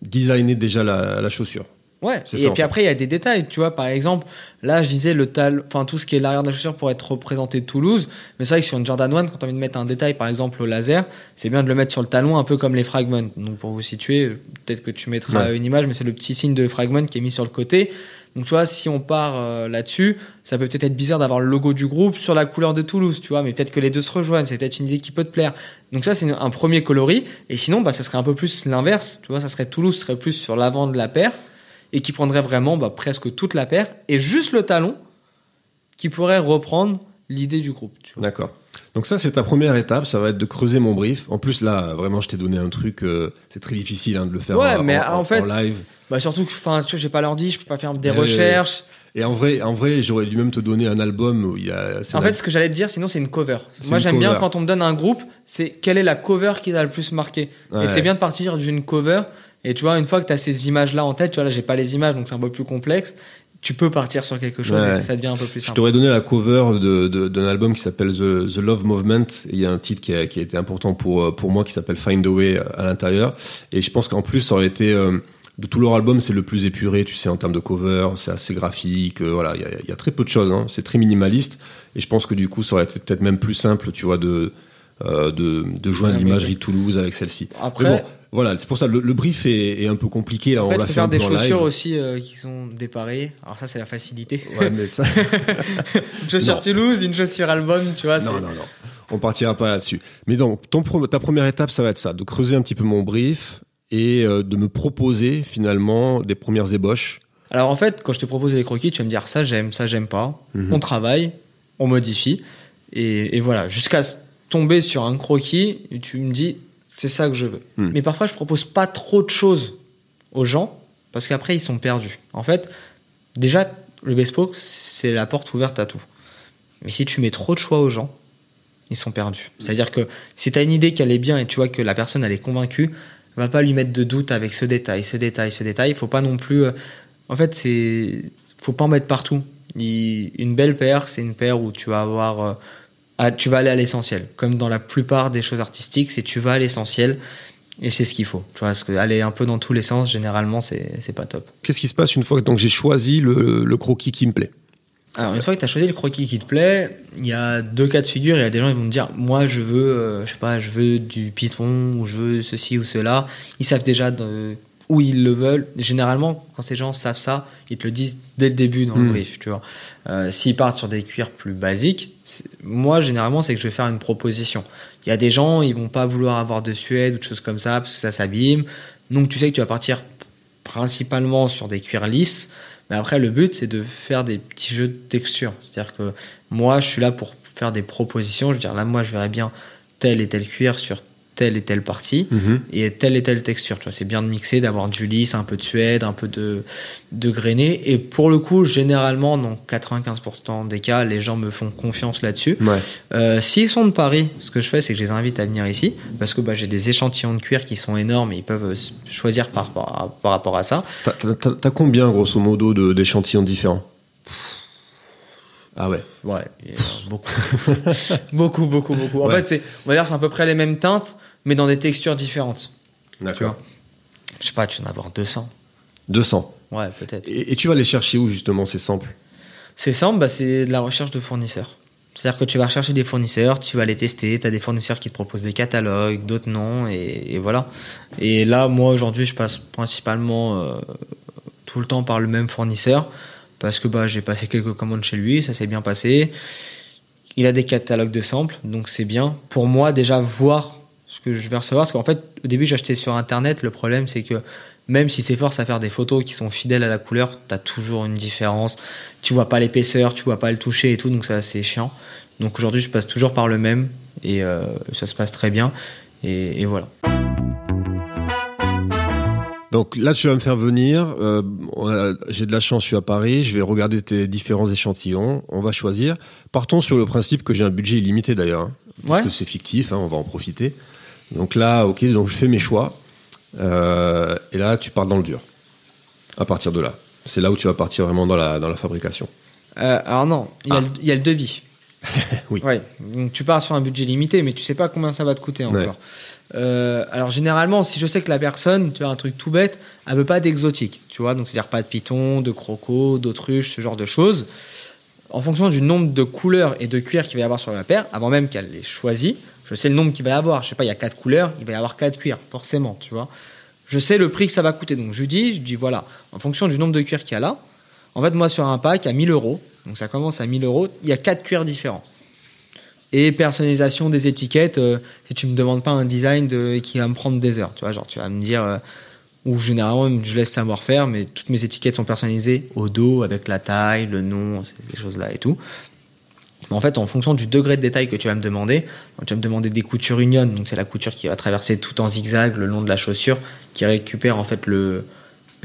designer déjà la, la chaussure. Ouais. Et ça, en puis fait. après il y a des détails, tu vois par exemple, là je disais le talon, enfin tout ce qui est l'arrière de la chaussure pour être représenté de Toulouse, mais c'est vrai que sur une Jordan 1 quand tu as envie de mettre un détail par exemple au laser, c'est bien de le mettre sur le talon un peu comme les fragments. Donc pour vous situer, peut-être que tu mettras Ouais. une image mais c'est le petit signe de fragment qui est mis sur le côté. Donc tu vois, si on part euh, là-dessus, ça peut peut-être être bizarre d'avoir le logo du groupe sur la couleur de Toulouse, tu vois, mais peut-être que les deux se rejoignent, c'est peut-être une idée qui peut te plaire. Donc ça, c'est un premier coloris. Et sinon, bah, ça serait un peu plus l'inverse, tu vois, ça serait Toulouse serait plus sur l'avant de la paire et qui prendrait vraiment bah, presque toute la paire et juste le talon qui pourrait reprendre l'idée du groupe. D'accord. Donc ça, c'est ta première étape, ça va être de creuser mon brief. En plus, là, vraiment, je t'ai donné un truc, euh, c'est très difficile hein, de le faire Ouais, en, mais en- en fait- en live. Bah surtout que, enfin, tu j'ai pas l'ordi, je peux pas faire des Ouais, recherches. Et en vrai, en vrai, j'aurais dû même te donner un album où il y a. En fait, ce que j'allais te dire, sinon c'est une cover. Moi, j'aime bien quand on me donne un groupe, c'est quelle est la cover qui t'a le plus marqué. Ouais. Et c'est bien de partir d'une cover. Et tu vois, une fois que tu as ces images-là en tête, tu vois, là, j'ai pas les images, donc c'est un peu plus complexe. Tu peux partir sur quelque chose Ouais. et ça devient un peu plus Je simple. t'aurais donné la cover de- de- d'un album qui s'appelle The, The Love Movement. Et Il y a un titre qui a, qui a été important pour, euh, pour moi qui s'appelle Find a Way à l'intérieur. Et je pense qu'en plus, ça aurait été. euh, de tout leur album, c'est le plus épuré, tu sais, en termes de cover, c'est assez graphique, euh, voilà, il y a, il y a très peu de choses, hein, c'est très minimaliste, et je pense que du coup, ça aurait été peut-être même plus simple, tu vois, de, euh, de, de joindre l'imagerie Toulouse avec celle-ci. Après, bon, voilà, c'est pour ça, le, le brief est, est un peu compliqué, là, on l'a fait un faire des live. chaussures aussi euh, qui sont déparées. Alors ça, c'est la facilité. Ouais, mais ça, Une chaussure Non. Toulouse, une chaussure album, tu vois. Non, non, non. On partira pas là-dessus. Mais donc, ton, ta première étape, ça va être ça, de creuser un petit peu mon brief et euh, de me proposer finalement des premières ébauches. Alors en fait, quand je te propose des croquis, tu vas me dire ça j'aime, ça j'aime pas. Mhm. On travaille, on modifie, et, et voilà, jusqu'à tomber sur un croquis, et tu me dis c'est ça que je veux. Mhm. Mais parfois je propose pas trop de choses aux gens parce qu'après ils sont perdus. En fait, déjà le bespoke c'est la porte ouverte à tout. Mais si tu mets trop de choix aux gens, ils sont perdus. C'est-à-dire que si tu as une idée qu'elle est bien et tu vois que la personne elle est convaincue, va pas lui mettre de doute avec ce détail, ce détail, ce détail. Il faut pas non plus. euh, En fait, c'est faut pas en mettre partout. Il- Une belle paire, c'est une paire où tu vas avoir, ah, tu vas aller à l'essentiel. Comme dans la plupart des choses artistiques, c'est tu vas à l'essentiel et c'est ce qu'il faut. Tu vois, parce que aller un peu dans tous les sens, généralement, c'est pas top. Qu'est-ce qui se passe une fois que j'ai choisi le, le croquis qui me plaît? Alors, une fois que tu as choisi le croquis qui te plaît, il y a deux cas de figure. Il y a des gens qui vont te dire Moi, je veux, euh, je sais pas, je veux du python, ou je veux ceci ou cela. Ils savent déjà de- où ils le veulent. Généralement, quand ces gens savent ça, ils te le disent dès le début dans le Mm. brief. Tu vois. Euh, S'ils partent sur des cuirs plus basiques, moi, généralement, c'est que je vais faire une proposition. Il y a des gens, ils vont pas vouloir avoir de suède ou de choses comme ça, parce que ça s'abîme. Donc, tu sais que tu vas partir principalement sur des cuirs lisses. Mais après, le but, c'est de faire des petits jeux de texture. C'est-à-dire que moi, je suis là pour faire des propositions. Je veux dire, là, moi, je verrais bien tel et tel cuir sur telle et telle partie Mhm. et telle et telle texture. Tu vois, c'est bien de mixer, d'avoir du lisse, un peu de suède, un peu de, de grainé. Et pour le coup, généralement, dans 95% des cas, les gens me font confiance là-dessus. Ouais. Euh, S'ils sont de Paris, ce que je fais, c'est que je les invite à venir ici parce que bah, j'ai des échantillons de cuir qui sont énormes et ils peuvent euh, choisir par, par, par rapport à ça. T'as- combien, grosso modo, d'échantillons différents? Ah ouais. Ouais, euh, beaucoup. beaucoup, beaucoup, beaucoup. En Ouais. fait, c'est, on va dire, c'est à peu près les mêmes teintes, mais dans des textures différentes. D'accord. Je sais pas, tu vas en avoir 200. 200. Ouais, peut-être. Et, et tu vas les chercher où, justement, ces samples? C'est simple, bah, c'est de la recherche de fournisseurs. C'est-à-dire que tu vas rechercher des fournisseurs, tu vas les tester, tu as des fournisseurs qui te proposent des catalogues, d'autres non, et, et voilà. Et là, moi, aujourd'hui, je passe principalement euh, tout le temps par le même fournisseur, parce que bah, j'ai passé quelques commandes chez lui, ça s'est bien passé. Il a des catalogues de samples, donc c'est bien. Pour moi, déjà, voir ce que je vais recevoir, parce qu'en fait, au début, j'achetais sur Internet, le problème, c'est que même si c'est force à faire des photos qui sont fidèles à la couleur, tu as toujours une différence. Tu vois pas l'épaisseur, tu vois pas le toucher et tout, donc ça c'est chiant. Donc aujourd'hui, je passe toujours par le même et euh, ça se passe très bien. Et, et voilà. Donc là, tu vas me faire venir. euh, J'ai de la chance, je suis à Paris. Je vais regarder tes différents échantillons. On va choisir. Partons sur le principe que j'ai un budget illimité d'ailleurs. hein, parce Ouais. que c'est fictif, hein, on va en profiter. Donc là, ok, donc je fais mes choix. Euh, et là, tu pars dans le dur. À partir de là. C'est là où tu vas partir vraiment dans la, dans la fabrication. Euh, alors non, il y, a Ah. le- il y a le devis. Oui. Ouais. Donc tu pars sur un budget limité, mais tu sais pas combien ça va te coûter encore. Ouais. Euh, alors généralement, si je sais que la personne, tu as un truc tout bête, elle veut pas d'exotique, tu vois, donc c'est-à-dire pas de python, de croco, d'autruche, ce genre de choses. En fonction du nombre de couleurs et de cuir qu'il va y avoir sur la paire, avant même qu'elle les choisit, je sais le nombre qu'il va y avoir. Je sais pas, il y a quatre couleurs, il va y avoir quatre cuirs, forcément, tu vois. Je sais le prix que ça va coûter, donc je lui dis, je dis voilà, en fonction du nombre de cuirs qu'il y a là, en fait, moi sur un pack à 1000 euros, donc ça commence à 1000 euros, il y a quatre cuirs différents. Et personnalisation des étiquettes, euh, si tu me demandes pas un design de, qui va me prendre des heures, tu vois, genre tu vas me dire, euh, ou généralement je laisse savoir faire, mais toutes mes étiquettes sont personnalisées au dos avec la taille, le nom, ces choses-là et tout. Mais en fait, en fonction du degré de détail que tu vas me demander, tu vas me demander des coutures union, donc c'est la couture qui va traverser tout en zigzag le long de la chaussure, qui récupère en fait le,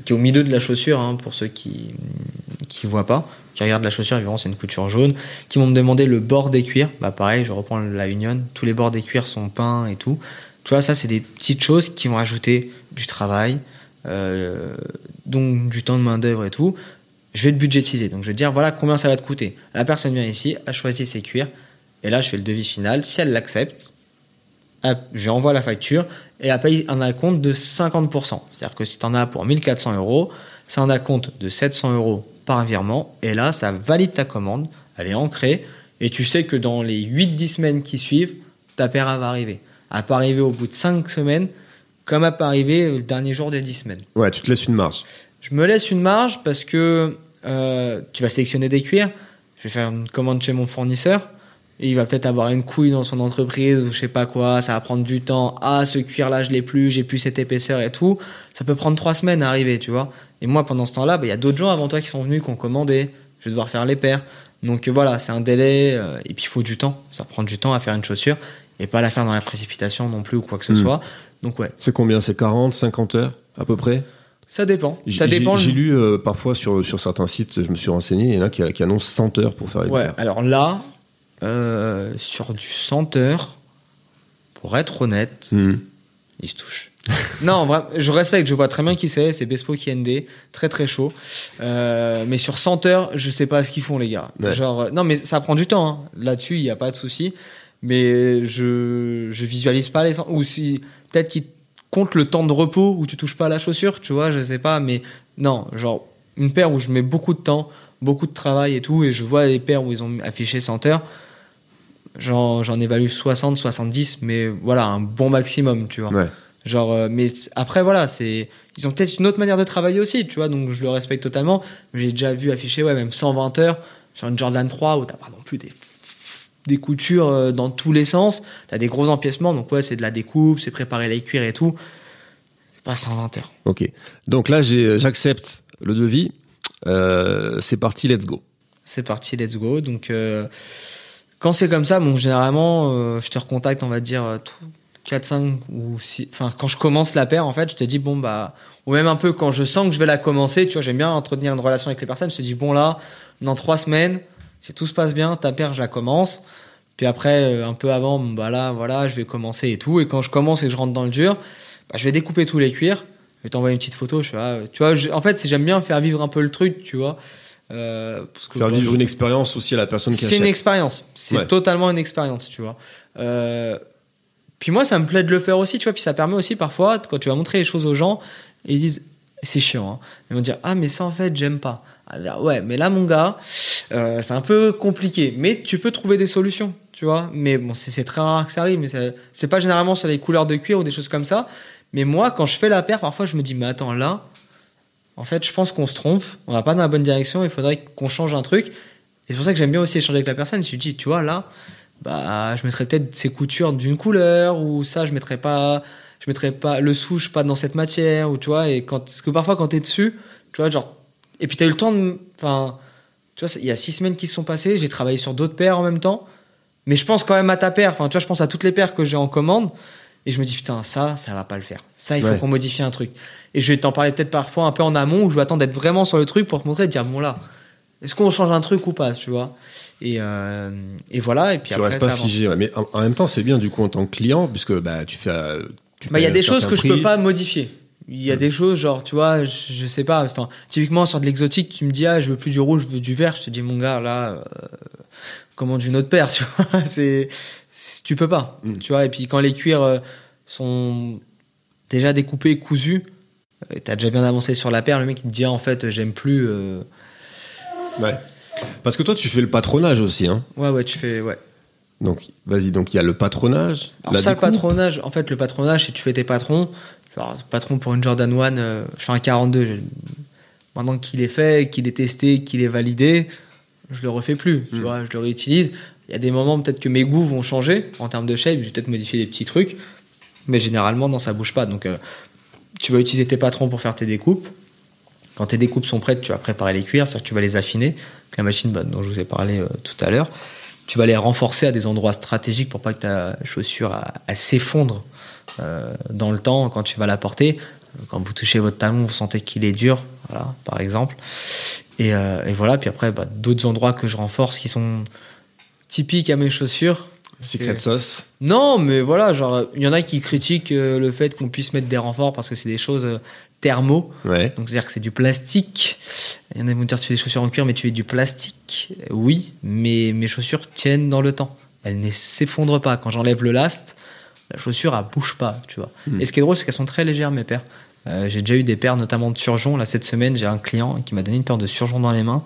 qui est au milieu de la chaussure, hein, pour ceux qui qui voient pas, qui regardent la chaussure, évidemment c'est une couture jaune, qui vont me demander le bord des cuirs. Bah pareil, je reprends la union, tous les bords des cuirs sont peints et tout. Tu vois, ça c'est des petites choses qui vont ajouter du travail, euh, donc du temps de main d'œuvre et tout. Je vais le budgétiser, donc je vais dire voilà combien ça va te coûter. La personne vient ici, a choisi ses cuirs, et là je fais le devis final. Si elle l'accepte, je lui envoie la facture et elle paye un acompte de 50%. C'est-à-dire que si tu en as pour 1400 euros, c'est un acompte de 700 euros par virement. Et là, ça valide ta commande, elle est ancrée. Et tu sais que dans les 8-10 semaines qui suivent, ta paire va arriver. Elle peut arriver au bout de 5 semaines, comme elle peut arriver le dernier jour des 10 semaines. Ouais, tu te laisses une marge. Je me laisse une marge parce que euh, tu vas sélectionner des cuirs. Je vais faire une commande chez mon fournisseur. Et il va peut-être avoir une couille dans son entreprise ou je sais pas quoi. Ça va prendre du temps. Ah, ce cuir-là, je l'ai plus. J'ai plus cette épaisseur et tout. Ça peut prendre trois semaines à arriver, tu vois. Et moi, pendant ce temps-là, bah, il y a d'autres gens avant toi qui sont venus, qui ont commandé. Je vais devoir faire les paires. Donc euh, voilà, c'est un délai. euh, et puis il faut du temps. Ça prend du temps à faire une chaussure et pas la faire dans la précipitation non plus ou quoi que ce Mm. soit. Donc ouais, C'est combien? C'est 40, 50 heures à peu près? Ça dépend. Ça j'ai- dépend. J'ai lu euh, parfois sur, sur certains sites, je me suis renseigné, il y en a qui, qui annoncent 100 heures pour faire une Ouais, alors là, euh, sur du 100 heures, pour être honnête, Mhm. il se touche. non, je respecte, je vois très bien qui c'est, c'est Bespoke IND, très très chaud. Euh, mais sur 100 heures, je sais pas ce qu'ils font les gars. Ouais. Genre, non mais ça prend du temps, hein. là-dessus il n'y a pas de souci. Mais je, je visualise pas les 100, ou si, peut-être qu'ils comptent le temps de repos où tu touches pas à la chaussure, tu vois, je sais pas, mais non, genre, une paire où je mets beaucoup de temps, beaucoup de travail et tout, et je vois les paires où ils ont affiché 100 heures, j'en j'en évalue 60, 70, mais voilà, un bon maximum, tu vois. Ouais. Genre, euh, mais après, voilà, c'est. Ils ont peut-être une autre manière de travailler aussi, tu vois, donc je le respecte totalement. J'ai déjà vu afficher, ouais, même 120 heures sur une Jordan 3 où t'as pas non plus des, des coutures euh, dans tous les sens. T'as des gros empiècements, donc ouais, c'est de la découpe, c'est préparer les cuirs et tout. C'est pas 120 heures. Ok. Donc là, j'ai- j'accepte le devis. Euh, c'est parti, let's go. C'est parti, let's go. Donc, euh, quand c'est comme ça, bon, généralement, euh, je te recontacte, on va dire, euh, t- 4, 5 ou 6. Enfin, quand je commence la paire, en fait, je te dis, bon, bah. Ou même un peu quand je sens que je vais la commencer, tu vois, j'aime bien entretenir une relation avec les personnes. Je te dis, bon, là, dans 3 semaines, si tout se passe bien, ta paire, je la commence. Puis après, euh, un peu avant, bah là, voilà, je vais commencer et tout. Et quand je commence et que je rentre dans le dur, bah, je vais découper tous les cuirs. Je vais t'envoyer une petite photo. Je fais, ah, tu vois, je- en fait, j'aime bien faire vivre un peu le truc, tu vois. Euh, parce que, Faire bah, vivre une expérience aussi à la personne qui c'est une achète. expérience. C'est Ouais. totalement une expérience, tu vois. Euh, puis moi, ça me plaît de le faire aussi, tu vois. Puis ça permet aussi parfois, quand tu vas montrer les choses aux gens, ils disent, c'est chiant. Hein. Ils vont dire, ah, mais ça, en fait, j'aime pas. Ah, ouais, mais là, mon gars, euh, c'est un peu compliqué. Mais tu peux trouver des solutions, tu vois. Mais bon, c'est très rare que ça arrive. Mais c'est- pas généralement sur les couleurs de cuir ou des choses comme ça. Mais moi, quand je fais la paire, parfois, je me dis, mais attends, là, en fait, je pense qu'on se trompe. On va pas dans la bonne direction. Il faudrait qu'on change un truc. Et c'est pour ça que j'aime bien aussi échanger avec la personne. Si tu dis, tu vois, là, bah, je mettrais peut-être ces coutures d'une couleur, ou ça, je mettrais pas, je mettrais pas le souche pas dans cette matière, ou tu vois, et quand, parce que parfois, quand t'es dessus, tu vois, genre, et puis t'as eu le temps de, enfin, tu vois, il y a six semaines qui se sont passées, j'ai travaillé sur d'autres paires en même temps, mais je pense quand même à ta paire, enfin, tu vois, je pense à toutes les paires que j'ai en commande, et je me dis, putain, ça, ça va pas le faire. Ça, il faut Ouais. qu'on modifie un truc. Et je vais t'en parler peut-être parfois un peu en amont, où je vais attendre d'être vraiment sur le truc pour te montrer, et te dire, bon là, est-ce qu'on change un truc ou pas, tu vois? Et, euh, et voilà, et puis Tu après, restes ça pas figé. ouais. Mais en, en même temps, c'est bien du coup en tant que client, puisque bah, tu fais. euh, tu Bah, il y a des choses que je peux prix. pas modifier. Il y a des choses, genre, tu vois, je, je sais pas, enfin, typiquement sur de l'exotique, tu me dis, ah, je veux plus du rouge, je veux du vert, je te dis, mon gars, là, euh, commande une autre paire, tu vois, c'est, tu peux pas, Mm. tu vois, et puis quand les cuirs euh, sont déjà découpés, cousus, et t'as déjà bien avancé sur la paire, le mec, il te dit, ah, en fait, j'aime plus, euh, Ouais. Parce que toi, tu fais le patronage aussi. Hein. ouais, ouais, tu fais, ouais. Donc, vas-y. Donc, il y a le patronage. Alors la ça, le patronage, en fait, le patronage, si tu fais tes patrons, genre, patron pour une Jordan 1, euh, je fais un 42. je- Maintenant qu'il est fait, qu'il est testé, qu'il est validé, je le refais plus, tu Mm. vois, je le réutilise. Il y a des moments peut-être que mes goûts vont changer en termes de shape, je vais peut-être modifier des petits trucs, mais généralement, non, ça bouge pas. Donc, euh, tu vas utiliser tes patrons pour faire tes découpes. Quand tes découpes sont prêtes, tu vas préparer les cuirs, c'est-à-dire que tu vas les affiner la machine bah, dont je vous ai parlé euh, tout à l'heure. Tu vas les renforcer à des endroits stratégiques pour pas que ta chaussure s'effondre dans le temps quand tu vas la porter. Quand vous touchez votre talon, vous sentez qu'il est dur, voilà, par exemple. Et, euh, et voilà, puis après, bah, d'autres endroits que je renforce qui sont typiques à mes chaussures. Secret Et- sauce. non, mais voilà, genre, il y en a qui critiquent euh, le fait qu'on puisse mettre des renforts parce que c'est des choses euh, thermo. Ouais. Donc, c'est-à-dire que c'est du plastique. Il y en a qui vont dire, tu fais des chaussures en cuir, mais tu fais du plastique. Euh, Oui, mais mes chaussures tiennent dans le temps. Elles ne s'effondrent pas. Quand j'enlève le last, la chaussure, elle bouge pas, tu vois. Hmm. Et ce qui est drôle, c'est qu'elles sont très légères, mes paires. Euh, j'ai déjà eu des paires, notamment de surgeons. Là, cette semaine, j'ai un client qui m'a donné une paire de surgeons dans les mains.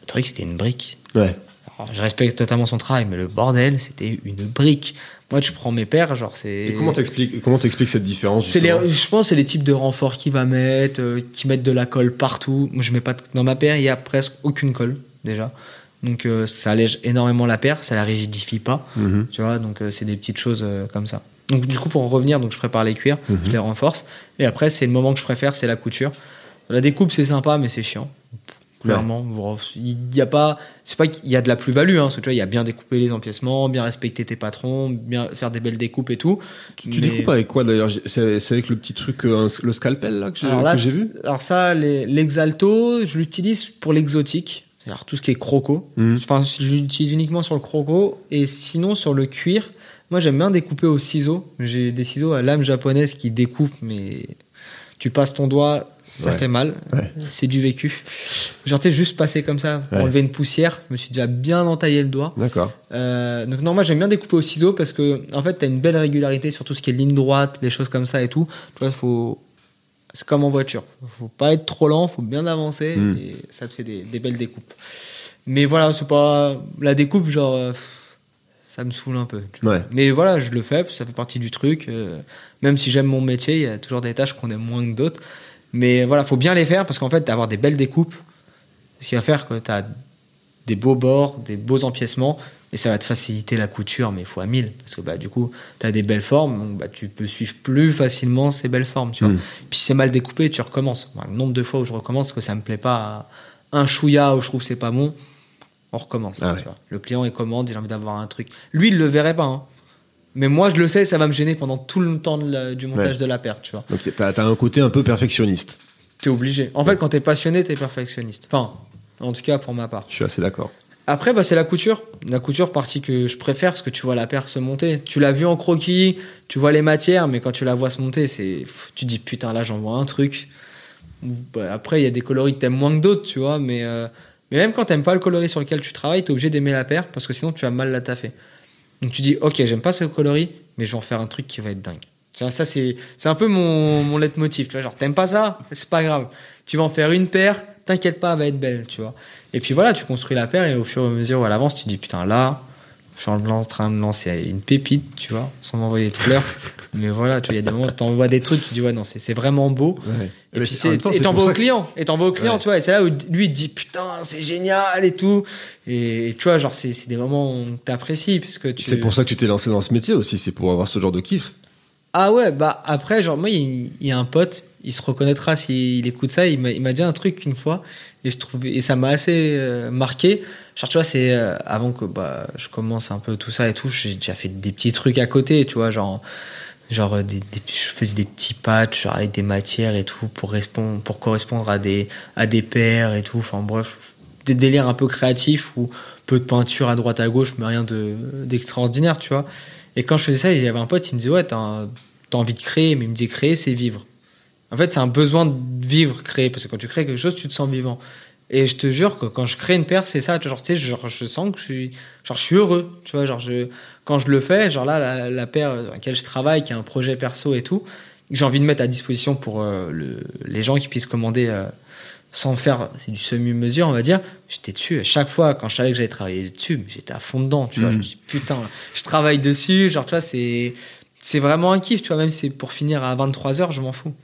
Le truc, c'était une brique. Ouais. Alors, je respecte totalement son travail, mais le bordel, c'était une brique. Moi, tu prends mes paires, genre, c'est. Et comment t'expliques comment t'expliques cette différence C'est les, je pense que c'est les types de renforts qu'il va mettre, euh, qui mettent de la colle partout. Moi, je mets pas de- dans ma paire, il y a presque aucune colle déjà. Donc euh, ça allège énormément la paire, ça la rigidifie pas, Mhm. tu vois. Donc euh, c'est des petites choses euh, comme ça. Donc du coup pour en revenir, donc je prépare les cuirs, Mhm. je les renforce et après c'est le moment que je préfère, c'est la couture. La découpe c'est sympa mais c'est chiant. Clairement, il y a pas, c'est pas qu'il y a de la plus-value, hein, parce que tu vois, il y a bien découper les empiècements, bien respecter tes patrons, bien faire des belles découpes et tout. Tu, tu Mais- découpes avec quoi d'ailleurs? C'est avec le petit truc, le scalpel là que j'ai vu? alors ça, l'exalto, je l'utilise pour l'exotique, c'est-à-dire tout ce qui est croco. Mhm. Enfin, je l'utilise uniquement sur le croco et sinon sur le cuir. Moi, j'aime bien découper au ciseau. J'ai des ciseaux à lame japonaise qui découpent, mais tu passes ton doigt, ça Ouais. fait mal. Ouais. C'est du vécu. Genre, tu juste passer comme ça, pour Ouais. enlever une poussière. Je me suis déjà bien entaillé le doigt. D'accord. Euh, donc non, moi j'aime bien découper au ciseau parce que en fait t'as une belle régularité sur tout ce qui est ligne droite, les choses comme ça et tout. Tu vois, faut c'est comme en voiture, faut pas être trop lent, faut bien avancer Mm. et ça te fait des, des belles découpes. Mais voilà, c'est pas la découpe genre euh, ça me saoule un peu. Ouais. Mais voilà, je le fais, ça fait partie du truc. euh, même si j'aime mon métier, il y a toujours des tâches qu'on aime moins que d'autres. Mais voilà, faut bien les faire parce qu'en fait, avoir des belles découpes, ce qui va faire que tu as des beaux bords, des beaux empiècements, et ça va te faciliter la couture, mais fois 1000. Parce que bah, du coup, tu as des belles formes, donc bah, tu peux suivre plus facilement ces belles formes. Tu vois. Mm. Puis si c'est mal découpé, tu recommences. Le nombre de fois où je recommence, parce que ça me plaît pas, un chouïa où je trouve que c'est pas bon, on recommence. Ah tu ouais. vois. Le client, il commande, il a envie d'avoir un truc. Lui, il le verrait pas. hein. Mais moi, je le sais, ça va me gêner pendant tout le temps la- du montage de la paire, tu vois. Donc t'as as un côté un peu perfectionniste. T'es obligé. En fait, quand t'es passionné, t'es perfectionniste. Enfin, en tout cas pour ma part. Je suis assez d'accord. Après, bah, c'est la couture. La couture, partie que je préfère, parce que tu vois la paire se monter. Tu l'as vu en croquis, tu vois les matières, mais quand tu la vois se monter, c'est, tu dis putain, là, j'en vois un truc. Bah, après, il y a des coloris que t'aimes moins que d'autres, tu vois, mais, euh, mais même quand t'aimes pas le coloris sur lequel tu travailles, t'es obligé d'aimer la paire, parce que sinon, tu vas mal la taffer. Donc tu dis, ok, j'aime pas ce coloris, mais je vais en faire un truc qui va être dingue. Ça, c'est, c'est un peu mon, mon leitmotiv. Tu vois, genre, t'aimes pas ça? C'est pas grave. Tu vas en faire une paire, t'inquiète pas, elle va être belle, tu vois. Et puis voilà, tu construis la paire et au fur et à mesure où elle avance, tu dis, putain, là, je suis en train de lancer une pépite, tu vois, sans m'envoyer de fleurs. mais voilà, tu vois, il y a des moments où t'envoies des trucs, tu dis, ouais, non, c'est, vraiment beau. Ouais. Et Mais puis c'est- et t'envoies au client, et t'envoies au client, Ouais. tu vois, et c'est là où lui il te dit putain c'est génial et tout, et, tu vois genre c'est, des moments où t'apprécies parce que tu. C'est pour ça que tu t'es lancé dans ce métier aussi, c'est pour avoir ce genre de kiff. Ah ouais bah après genre moi il y, y a un pote, il se reconnaîtra s'il écoute ça, il m'a, dit un truc une fois et je et ça m'a assez euh, marqué. Tu vois c'est euh, avant que bah je commence un peu tout ça et tout, j'ai déjà fait des petits trucs à côté, tu vois genre genre euh, des, je faisais des petits patchs avec des matières et tout pour répondre pour correspondre à des à des paires et tout. Enfin bref des délires un peu créatifs ou peu de peinture à droite à gauche mais rien de d'extraordinaire tu vois. Et quand je faisais ça il y avait un pote il me disait ouais t'as envie de créer mais il me dit créer c'est vivre en fait c'est un besoin de vivre créer. Parce que quand tu crées quelque chose tu te sens vivant. Et je te jure que quand je crée une paire c'est ça. Genre tu sais genre je sens que je suis genre je suis heureux. Tu vois genre je quand je le fais genre là la, la paire dans laquelle je travaille qui est un projet perso et tout que j'ai envie de mettre à disposition pour euh, le, les gens qui puissent commander euh, sans faire c'est du semi-mesure on va dire. J'étais dessus à chaque fois quand je savais que j'allais travailler dessus j'étais à fond dedans tu vois. Mhm. je me dis putain je travaille dessus genre tu vois c'est c'est vraiment un kiff tu vois. Même si c'est pour finir à 23 heures je m'en fous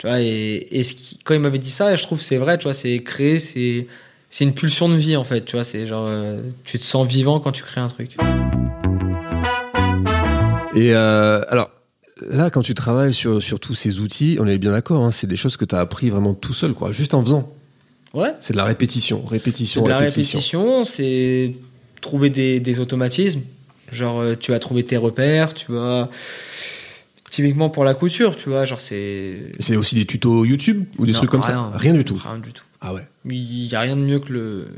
tu vois et, et ce qui, quand il m'avait dit ça je trouve que c'est vrai tu vois c'est créer c'est c'est une pulsion de vie en fait tu vois c'est genre euh, tu te sens vivant quand tu crées un truc Et euh, alors, là, quand tu travailles sur, sur tous ces outils, on est bien d'accord, hein, c'est des choses que tu as appris vraiment tout seul, quoi, juste en faisant. ouais C'est de la répétition, répétition, de la répétition. répétition, c'est trouver des, des automatismes. Genre, euh, tu vas trouver tes repères, tu vas. Typiquement pour la couture, tu vois, genre c'est. C'est aussi des tutos YouTube ou des Non, trucs comme rien. ça Rien du tout. Rien du tout. Ah ouais. Il y a rien de mieux que le,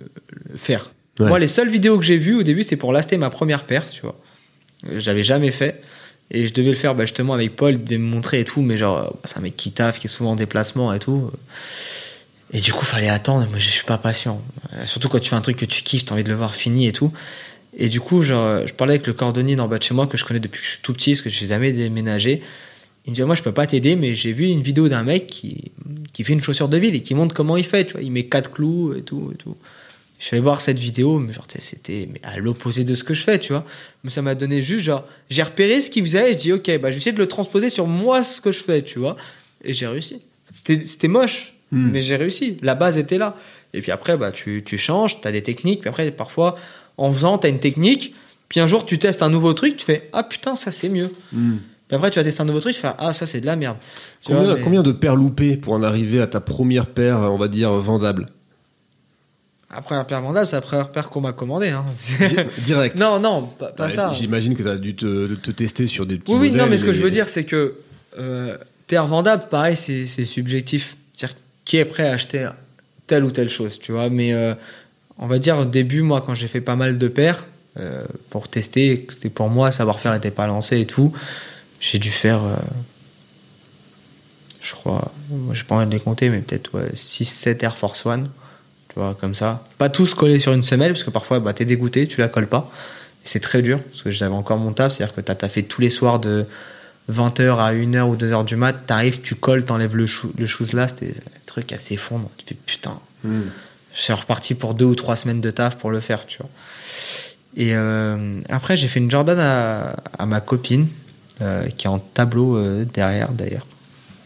le faire. Ouais. Moi, les seules vidéos que j'ai vues au début, c'était pour laster ma première paire, tu vois. J'avais jamais fait. Et je devais le faire bah, justement avec Paul, devait me montrer et tout, mais genre, euh, c'est un mec qui taffe, qui est souvent en déplacement et tout. Et du coup, fallait attendre. Moi, je suis pas patient. Surtout quand tu fais un truc que tu kiffes, t'as envie de le voir fini et tout. Et du coup, genre, euh, je parlais avec le cordonnier d'en bas de chez moi que je connais depuis que je suis tout petit, parce que je n'ai jamais déménagé. Il me dit, moi, je peux pas t'aider, mais j'ai vu une vidéo d'un mec qui, qui fait une chaussure de ville et qui montre comment il fait, tu vois. Il met quatre clous et tout, et tout. Je suis allé voir cette vidéo, mais genre, c'était à l'opposé de ce que je fais, tu vois. Mais ça m'a donné juste, genre, j'ai repéré ce qu'il faisait et je dis, ok, bah, je vais essayer de le transposer sur moi, ce que je fais, tu vois. Et j'ai réussi. C'était c'était moche, Hmm. mais j'ai réussi. La base était là. Et puis après, bah, tu, tu changes, tu as des techniques. Puis après, parfois, en faisant, tu as une technique. Puis un jour, tu testes un nouveau truc, tu fais, ah putain, ça c'est mieux. Hmm. Puis après, tu vas tester un nouveau truc, tu fais, ah, ça c'est de la merde. Combien, vois, mais- combien de paires loupées pour en arriver à ta première paire, on va dire, vendable? Après, un paire vendable, c'est la première paire qu'on m'a commandé. Hein. Di- Direct. non, non, pas, pas Ouais, ça. J'imagine que tu as dû te, te tester sur des petits Oui, oui, non, mais ce que je veux dire, c'est que euh, paire vendable, pareil, c'est c'est subjectif. C'est-à-dire, qui est prêt à acheter telle ou telle chose, tu vois. Mais euh, on va dire, au début, moi, quand j'ai fait pas mal de paires, euh, pour tester, c'était pour moi, savoir-faire n'était pas lancé et tout, j'ai dû faire, euh, je crois, moi, j'ai pas envie de les compter, mais peut-être ouais, 6-7 Air Force One, tu vois, comme ça. Pas tous collés sur une semelle, parce que parfois, bah, t'es dégoûté, tu la colles pas. C'est très dur, parce que j'avais encore mon taf, c'est-à-dire que t'as as fait tous les soirs de 20h à 1h ou 2h du mat, t'arrives, tu colles, t'enlèves le, chou, le shoes là, c'était un truc assez fondre. Tu fais putain, Hmm. Je suis reparti pour deux ou trois semaines de taf pour le faire, tu vois. Et euh, après, j'ai fait une Jordan à, à ma copine, euh, qui est en tableau euh, derrière d'ailleurs,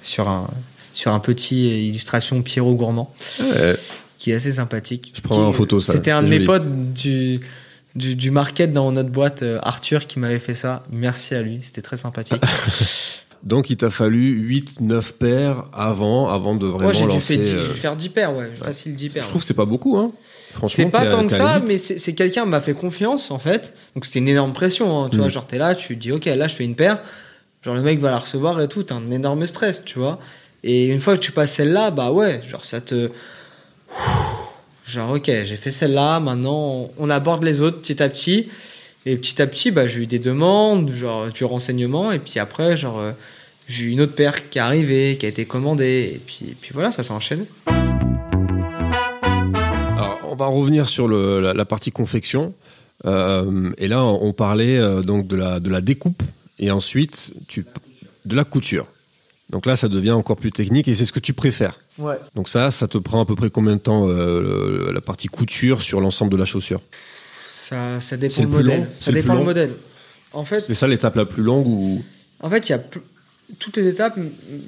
sur un, sur un petit illustration Pierrot Gourmand, Ouais. qui est assez sympathique. Je prends Qui- en photo ça, C'était un de mes potes du, du, du market dans notre boîte, Arthur, qui m'avait fait ça. Merci à lui, c'était très sympathique. Donc il t'a fallu 8-9 paires avant, avant de vraiment Moi, j'ai dû, lancer. faire 10 euh, j'ai dû faire 10 paires, ouais, facile 10 paires. Je trouve que c'est pas beaucoup, hein. Franchement, C'est pas tant que ça, mais c'est c'est quelqu'un qui m'a fait confiance en fait. Donc c'était une énorme pression. hein, tu Mm. vois, genre t'es là, tu dis ok, là je fais une paire. Genre le mec va la recevoir et tout, t'as un énorme stress, tu vois. Et une fois que tu passes celle-là, bah ouais, genre ça te. Genre ok, j'ai fait celle-là, maintenant on aborde les autres petit à petit. Et petit à petit, bah, j'ai eu des demandes, genre du renseignement, et puis après, genre, euh, j'ai eu une autre paire qui est arrivée, qui a été commandée, et puis, et puis voilà, ça s'est enchaîné. Alors, on va revenir sur le- la, la partie confection. Euh, et là, on parlait euh, donc de la, de la découpe et ensuite tu, de la couture. Donc là, ça devient encore plus technique et c'est ce que tu préfères. Ouais. Donc ça, ça te prend à peu près combien de temps euh, le- la partie couture sur l'ensemble de la chaussure? Ça, ça dépend le modèle. long Ça le dépend le modèle. En fait, C'est ça l'étape la plus longue ou En fait, il y a toutes les étapes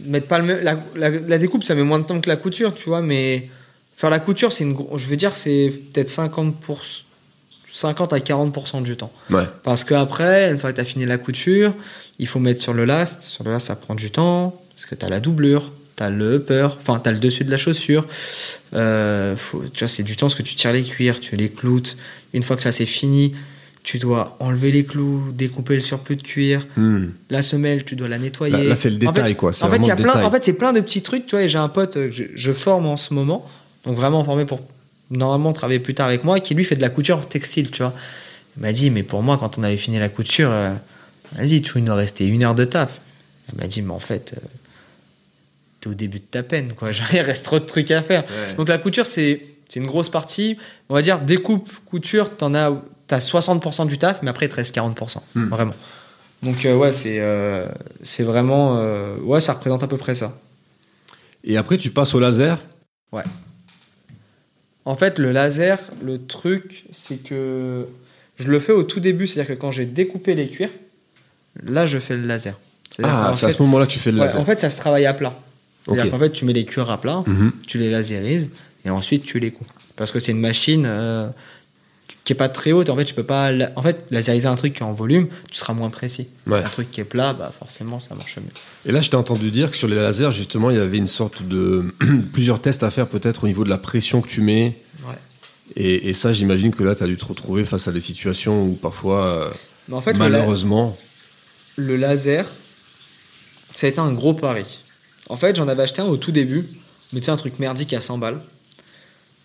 mettent pas le même. La, la- la découpe, ça met moins de temps que la couture, tu vois, mais faire la couture, c'est une. Je veux dire, c'est peut-être 50 pour 50 à 40% du temps. Ouais. Parce que après, une fois que tu as fini la couture, il faut mettre sur le last. Sur le last, ça prend du temps parce que tu as la doublure, tu as le upper, enfin, tu as le dessus de la chaussure. Euh, faut- tu vois, c'est du temps parce que tu tires les cuirs, tu les cloutes. Une fois que ça c'est fini, tu dois enlever les clous, découper le surplus de cuir. Hmm. La semelle, tu dois la nettoyer. Là, là, c'est le En détail fait- quoi. En fait, y a le plein, en fait, c'est plein de petits trucs, tu vois, et j'ai un pote que je, je forme en ce moment, donc vraiment formé pour normalement travailler plus tard avec moi, qui lui fait de la couture textile, tu vois. Il m'a dit, mais pour moi, quand on avait fini la couture, euh, vas-y, tu il nous restait une heure de taf. Il m'a dit, mais en fait, euh, t'es au début de ta peine, quoi. Genre, il reste trop de trucs à faire. Ouais. Donc la couture, c'est une grosse partie. On va dire découpe, couture, t'en as, t'as 60% du taf, mais après il te reste 40%, Hmm. vraiment. Donc euh, ouais, c'est euh, c'est vraiment euh, ouais, ça représente à peu près ça. Et après, tu passes au laser? En fait, le laser, le truc, c'est que je le fais au tout début, c'est-à-dire que quand j'ai découpé les cuirs, là je fais le laser. Ah, c'est à ce moment-là que tu fais le ouais, laser. en fait, ça se travaille à plat. C'est-à-dire qu'en fait, tu mets les cuirs à plat, Mhm. tu les laserises et ensuite tu les coupes. Parce que c'est une machine euh, qui est pas très haute. En fait, tu peux pas. la- En fait, laseriser un truc qui est en volume, tu seras moins précis. Ouais. Un truc qui est plat, bah forcément, ça marche mieux. Et là, je t'ai entendu dire que sur les lasers, justement, il y avait une sorte de plusieurs tests à faire peut-être au niveau de la pression que tu mets. Ouais. Et, et ça, j'imagine que là, tu as dû te retrouver face à des situations où parfois, euh, Mais en fait, le, la- malheureusement, le laser, ça a été un gros pari. En fait, j'en avais acheté un au tout début, mais tu sais, un truc merdique à 100 balles.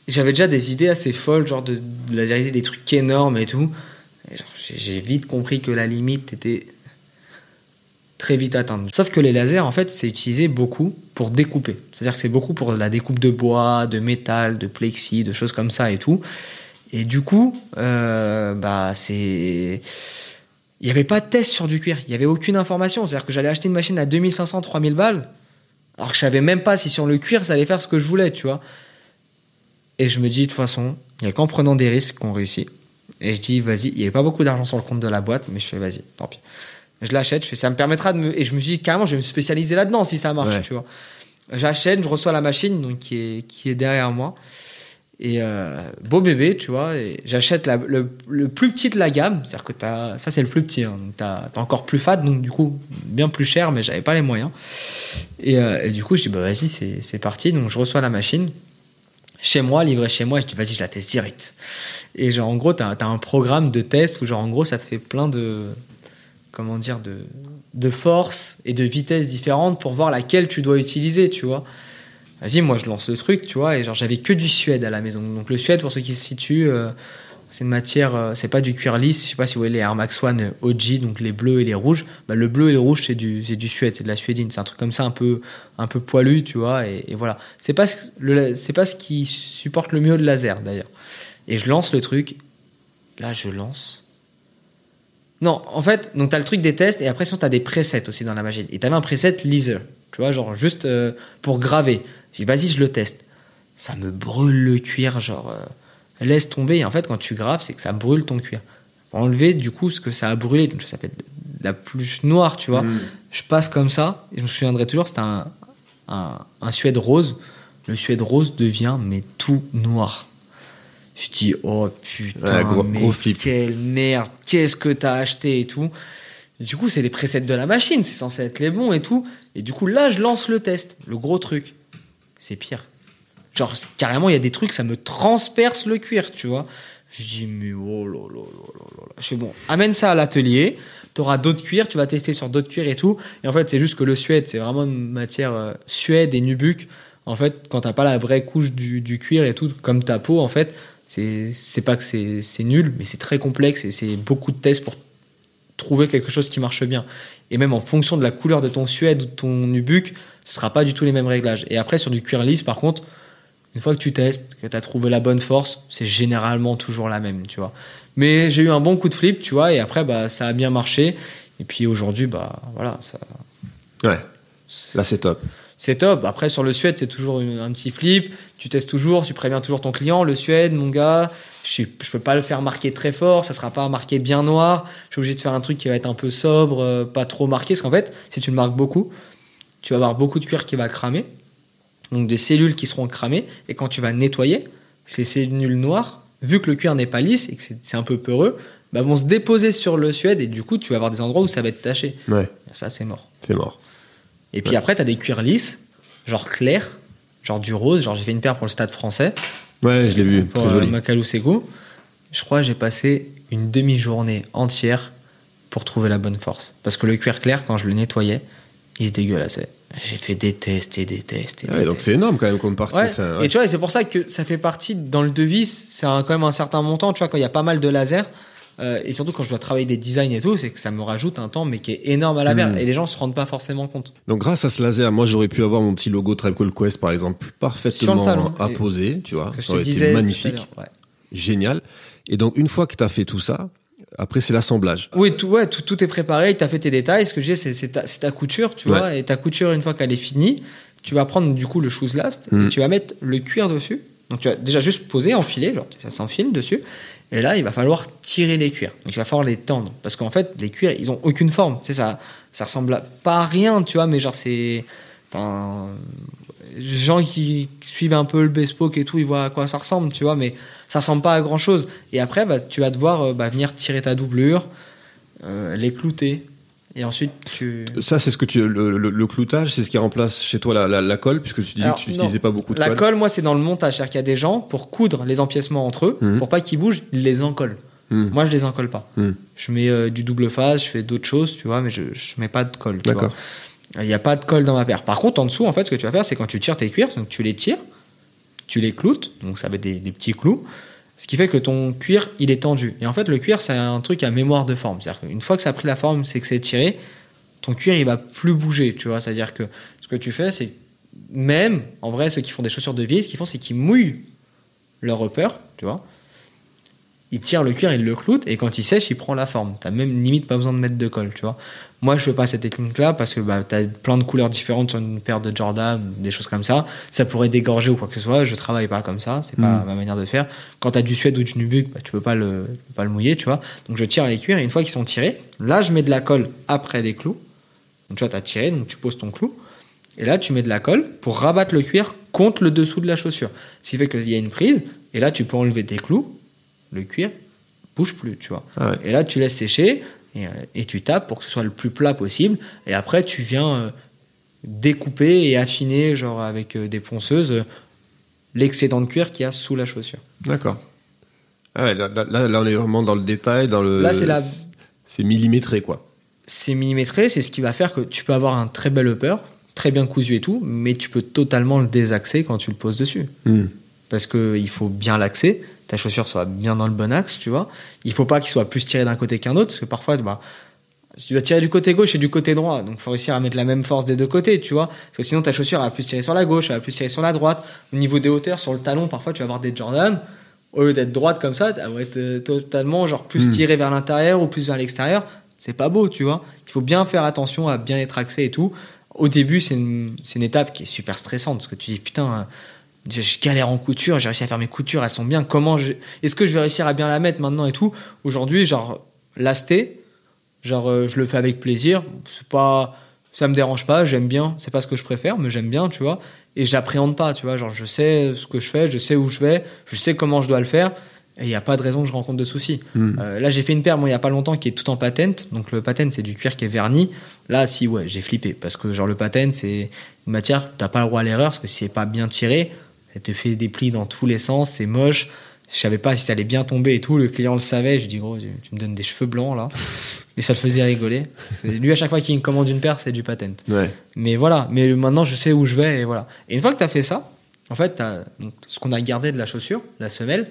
J'avais déjà des idées assez folles, genre de, laseriser des trucs énormes et tout. J'ai vite compris que la limite était très vite atteinte. Sauf que les lasers, en fait, c'est utilisé beaucoup pour découper. C'est-à-dire que c'est beaucoup pour la découpe de bois, de métal, de plexi, de choses comme ça et tout. Et du coup, euh, bah, c'est. Il n'y avait pas de test sur du cuir. Il n'y avait aucune information. C'est-à-dire que j'allais acheter une machine à 2500, 3000 balles. Alors que je savais même pas si sur le cuir ça allait faire ce que je voulais, tu vois. Et je me dis, de toute façon, il n'y a qu'en prenant des risques qu'on réussit. Et je dis, vas-y, il n'y avait pas beaucoup d'argent sur le compte de la boîte, mais je fais, vas-y, tant pis. Je l'achète, je fais, ça me permettra de me. Et je me dis, carrément, je vais me spécialiser là-dedans si ça marche, Ouais. tu vois. J'achète, je reçois la machine donc, qui, est, qui est derrière moi. Et euh, beau bébé, tu vois. J'achète le, plus petit de la gamme. C'est-à-dire que t'as, ça, c'est le plus petit. Hein, donc t'as, t'as encore plus fat, donc du coup, bien plus cher, mais j'avais pas les moyens. Et, euh, du coup, je dis, bah vas-y, c'est, parti. Donc je reçois la machine chez moi, livrée chez moi. Et je dis, vas-y, je la teste direct. Et genre, en gros, t'as, t'as un programme de test où, genre, en gros, ça te fait plein de. Comment dire de, de forces et de vitesses différentes pour voir laquelle tu dois utiliser, tu vois. Vas-y, moi je lance le truc, tu vois, et genre j'avais que du suède à la maison. Donc le suède, pour ceux qui se situent, euh, c'est une matière, euh, c'est pas du cuir lisse. Je sais pas si vous voyez les Air Max One OG, donc les bleus et les rouges. Bah, le bleu et le rouge, c'est du, c'est du suède, c'est de la suédine. C'est un truc comme ça, un peu, un peu poilu, tu vois, et, voilà. C'est pas, ce- le, c'est pas ce qui supporte le mieux le laser d'ailleurs. Et je lance le truc. Là, je lance. Non, en fait, donc t'as le truc des tests et après, sinon, t'as des presets aussi dans la machine. Et t'avais un preset laser, tu vois, genre juste euh, pour graver. J'ai dit, vas-y, je le teste. Ça me brûle le cuir, genre, euh, laisse tomber. Et en fait, quand tu graves, c'est que ça brûle ton cuir. Pour enlever, du coup, ce que ça a brûlé, donc ça fait de la pluche noire, tu vois. Mm. Je passe comme ça, et je me souviendrai toujours, c'était un, un, un suède rose. Le suède rose devient, mais tout noir. Je dis, oh putain, Ouais, gros- mais gros flip. quelle merde, qu'est-ce que t'as acheté et tout. Et du coup, c'est les presets de la machine, c'est censé être les bons et tout. Et du coup, là, je lance le test, le gros truc. C'est pire. Genre, carrément, il y a des trucs, ça me transperce le cuir, tu vois. Je dis, mais oh là là là là. Je fais, bon, amène ça à l'atelier, t'auras d'autres cuirs, tu vas tester sur d'autres cuirs et tout. Et en fait, c'est juste que le suède, c'est vraiment matière euh, suède et nubuck. En fait, quand t'as pas la vraie couche du, du cuir et tout, comme ta peau, en fait, c'est pas que c'est nul, mais c'est très complexe et c'est beaucoup de tests pour trouver quelque chose qui marche bien. Et même en fonction de la couleur de ton suède ou de ton nubuck, ce sera pas du tout les mêmes réglages. Et après, sur du cuir lisse, par contre, une fois que tu testes, que tu as trouvé la bonne force, c'est généralement toujours la même, tu vois. Mais j'ai eu un bon coup de flip, tu vois, et après, bah, ça a bien marché. Et puis aujourd'hui, bah, voilà, ça, Ouais. Là, c'est top. C'est top. Après, sur le Suède, c'est toujours une- un petit flip. Tu testes toujours, tu préviens toujours ton client. Le Suède, mon gars, je, je peux pas le faire marquer très fort. Ça sera pas marqué bien noir. Je suis obligé de faire un truc qui va être un peu sobre, euh, pas trop marqué. Parce qu'en fait, si tu le marques beaucoup, tu vas avoir beaucoup de cuir qui va cramer. Donc des cellules qui seront cramées. Et quand tu vas nettoyer, ces cellules noires, vu que le cuir n'est pas lisse et que c'est c'est un peu peureux, bah, vont se déposer sur le Suède. Et du coup, tu vas avoir des endroits où ça va être taché. Ouais, Ça, c'est mort. c'est mort. Et puis après, t'as des cuirs lisses, genre clair, genre du rose. Genre, j'ai fait une paire pour le stade français, Ouais, je l'ai vu. pour Très euh. Macalou Sego. Je crois que j'ai passé une demi-journée entière pour trouver la bonne force. Parce que le cuir clair, quand je le nettoyais, il se dégueulassait. J'ai fait des tests et des tests et des Ouais, donc tests. c'est énorme quand même comme partie. Ouais. Enfin, ouais. Et tu vois, c'est pour ça que ça fait partie dans le devis, c'est quand même un certain montant. Tu vois, quand il y a pas mal de lasers, euh, et surtout quand je dois travailler des designs et tout, c'est que ça me rajoute un temps, mais qui est énorme à la merde. Mm. Et les gens se rendent pas forcément compte. Donc grâce à ce laser, moi j'aurais pu avoir mon petit logo Tribe Called Quest par exemple parfaitement apposé, tu vois, Que je ça aurait disais été magnifique, ouais. génial. Et donc une fois que tu as fait tout ça, après c'est l'assemblage. Oui, tout, ouais, tout, tout est préparé, tu as fait tes détails. Ce que je dis, c'est c'est ta, couture, tu Ouais. vois. Et ta couture, une fois qu'elle est finie, tu vas prendre du coup le shoes last et tu vas mettre le cuir dessus. Donc tu vas déjà juste poser, enfiler, genre ça s'enfile dessus. Et là, il va falloir tirer les cuirs. Donc il va falloir les tendre. Parce qu'en fait, les cuirs, ils ont aucune forme. Tu ça, ça ressemble à, pas à rien, tu vois, mais genre c'est. Enfin. Gens qui suivent un peu le bespoke et tout, ils voient à quoi ça ressemble, tu vois, mais ça ressemble pas à grand chose. Et après, bah, tu vas devoir euh, bah, venir tirer ta doublure, euh, les clouter. Et ensuite, tu. Ça c'est ce que tu le, le- le cloutage, c'est ce qui remplace chez toi la, la, la colle puisque tu disais Alors, que tu n'utilisais pas beaucoup de La colle. colle, moi, c'est dans le montage. C'est-à-dire qu'il y a des gens, pour coudre les empiècements entre eux, Mhm. pour pas qu'ils bougent, ils les encollent. Hmm. Moi, je les encolle pas. Hmm. Je mets euh, du double phase, je fais d'autres choses, tu vois, mais je, je mets pas de colle. D'accord. Il n'y a pas de colle dans ma paire. Par contre, en dessous, en fait, ce que tu vas faire, c'est quand tu tires tes cuirs, donc tu les tires, tu les cloutes, donc ça va être des, des petits clous, ce qui fait que ton cuir, il est tendu. Et en fait, le cuir, c'est un truc à mémoire de forme. C'est-à-dire qu'une fois que ça a pris la forme, c'est que c'est tiré, ton cuir, il va plus bouger, tu vois. C'est-à-dire que ce que tu fais, c'est même, en vrai, ceux qui font des chaussures de vie, ce qu'ils font, c'est qu'ils mouillent leur repère, tu vois. Ils tirent le cuir, ils le cloutent, et quand il sèche, il prend la forme. T'as même limite pas besoin de mettre de colle, tu vois. Moi, je fais pas cette technique-là parce que bah, t'as plein de couleurs différentes sur une paire de Jordan, des choses comme ça. Ça pourrait dégorger ou quoi que ce soit. Je travaille pas comme ça, c'est pas Mm. ma manière de faire. Quand t'as du suède ou du nubuck, bah, tu peux pas le, pas le mouiller, tu vois. Donc je tire les cuirs, et une fois qu'ils sont tirés, là, je mets de la colle après les clous. Donc tu vois, t'as tiré, donc tu poses ton clou. Et là, tu mets de la colle pour rabattre le cuir contre le dessous de la chaussure. Ce qui fait qu'il y a une prise, et là, tu peux enlever tes clous, le cuir bouge plus, tu vois. Ah ouais. Et là, tu laisses sécher, et, euh, et tu tapes pour que ce soit le plus plat possible. Et après, tu viens euh, découper et affiner, genre avec euh, des ponceuses, euh, l'excédent de cuir qu'il y a sous la chaussure. D'accord. Ah ouais, là, là- on est vraiment dans le détail, dans le. Là, c'est la- C'est millimétré quoi. C'est millimétré, c'est ce qui va faire que tu peux avoir un très bel upper, très bien cousu et tout, mais tu peux totalement le désaxer quand tu le poses dessus. Hmm. parce qu'il faut bien l'axer, ta chaussure soit bien dans le bon axe, tu vois. Il faut pas qu'il soit plus tiré d'un côté qu'un autre, parce que parfois, bah, tu dois tirer du côté gauche et du côté droit, donc faut réussir à mettre la même force des deux côtés, tu vois. Parce que sinon, ta chaussure elle va plus tirer sur la gauche, elle va plus tirer sur la droite. Au niveau des hauteurs, sur le talon, parfois, tu vas avoir des Jordan. Au lieu d'être droite comme ça, elle va être euh, totalement genre plus Mm. tirée vers l'intérieur ou plus vers l'extérieur. C'est pas beau, tu vois. Il faut bien faire attention à bien être axé et tout. Au début, c'est une, c'est une étape qui est super stressante parce que tu dis putain, je, je galère en couture, j'ai réussi à faire mes coutures, elles sont bien. Comment je, est-ce que je vais réussir à bien la mettre maintenant et tout? Aujourd'hui, genre lasté, genre euh, je le fais avec plaisir. C'est pas, ça me dérange pas, j'aime bien. C'est pas ce que je préfère, mais j'aime bien, tu vois. Et j'appréhende pas, tu vois. Genre je sais ce que je fais, je sais où je vais, je sais comment je dois le faire. Et il n'y a pas de raison que je rencontre de soucis. Hmm. Euh, là, j'ai fait une paire, moi, il y a pas longtemps, qui est tout en patente. Donc, le patente, c'est du cuir qui est verni. Là, si, ouais, j'ai flippé. Parce que, genre, le patente, c'est une matière, t'as pas le droit à l'erreur, parce que si c'est pas bien tiré, ça te fait des plis dans tous les sens, c'est moche. Je savais pas si ça allait bien tomber et tout. Le client le savait. Je lui dis gros, tu, tu me donnes des cheveux blancs là. Mais ça le faisait rigoler. Lui, à chaque fois qu'il me commande une paire, c'est du patent. Ouais. Mais voilà. Mais maintenant, je sais où je vais et voilà. Et une fois que tu as fait ça, en fait, donc, ce qu'on a gardé de la chaussure, la semelle,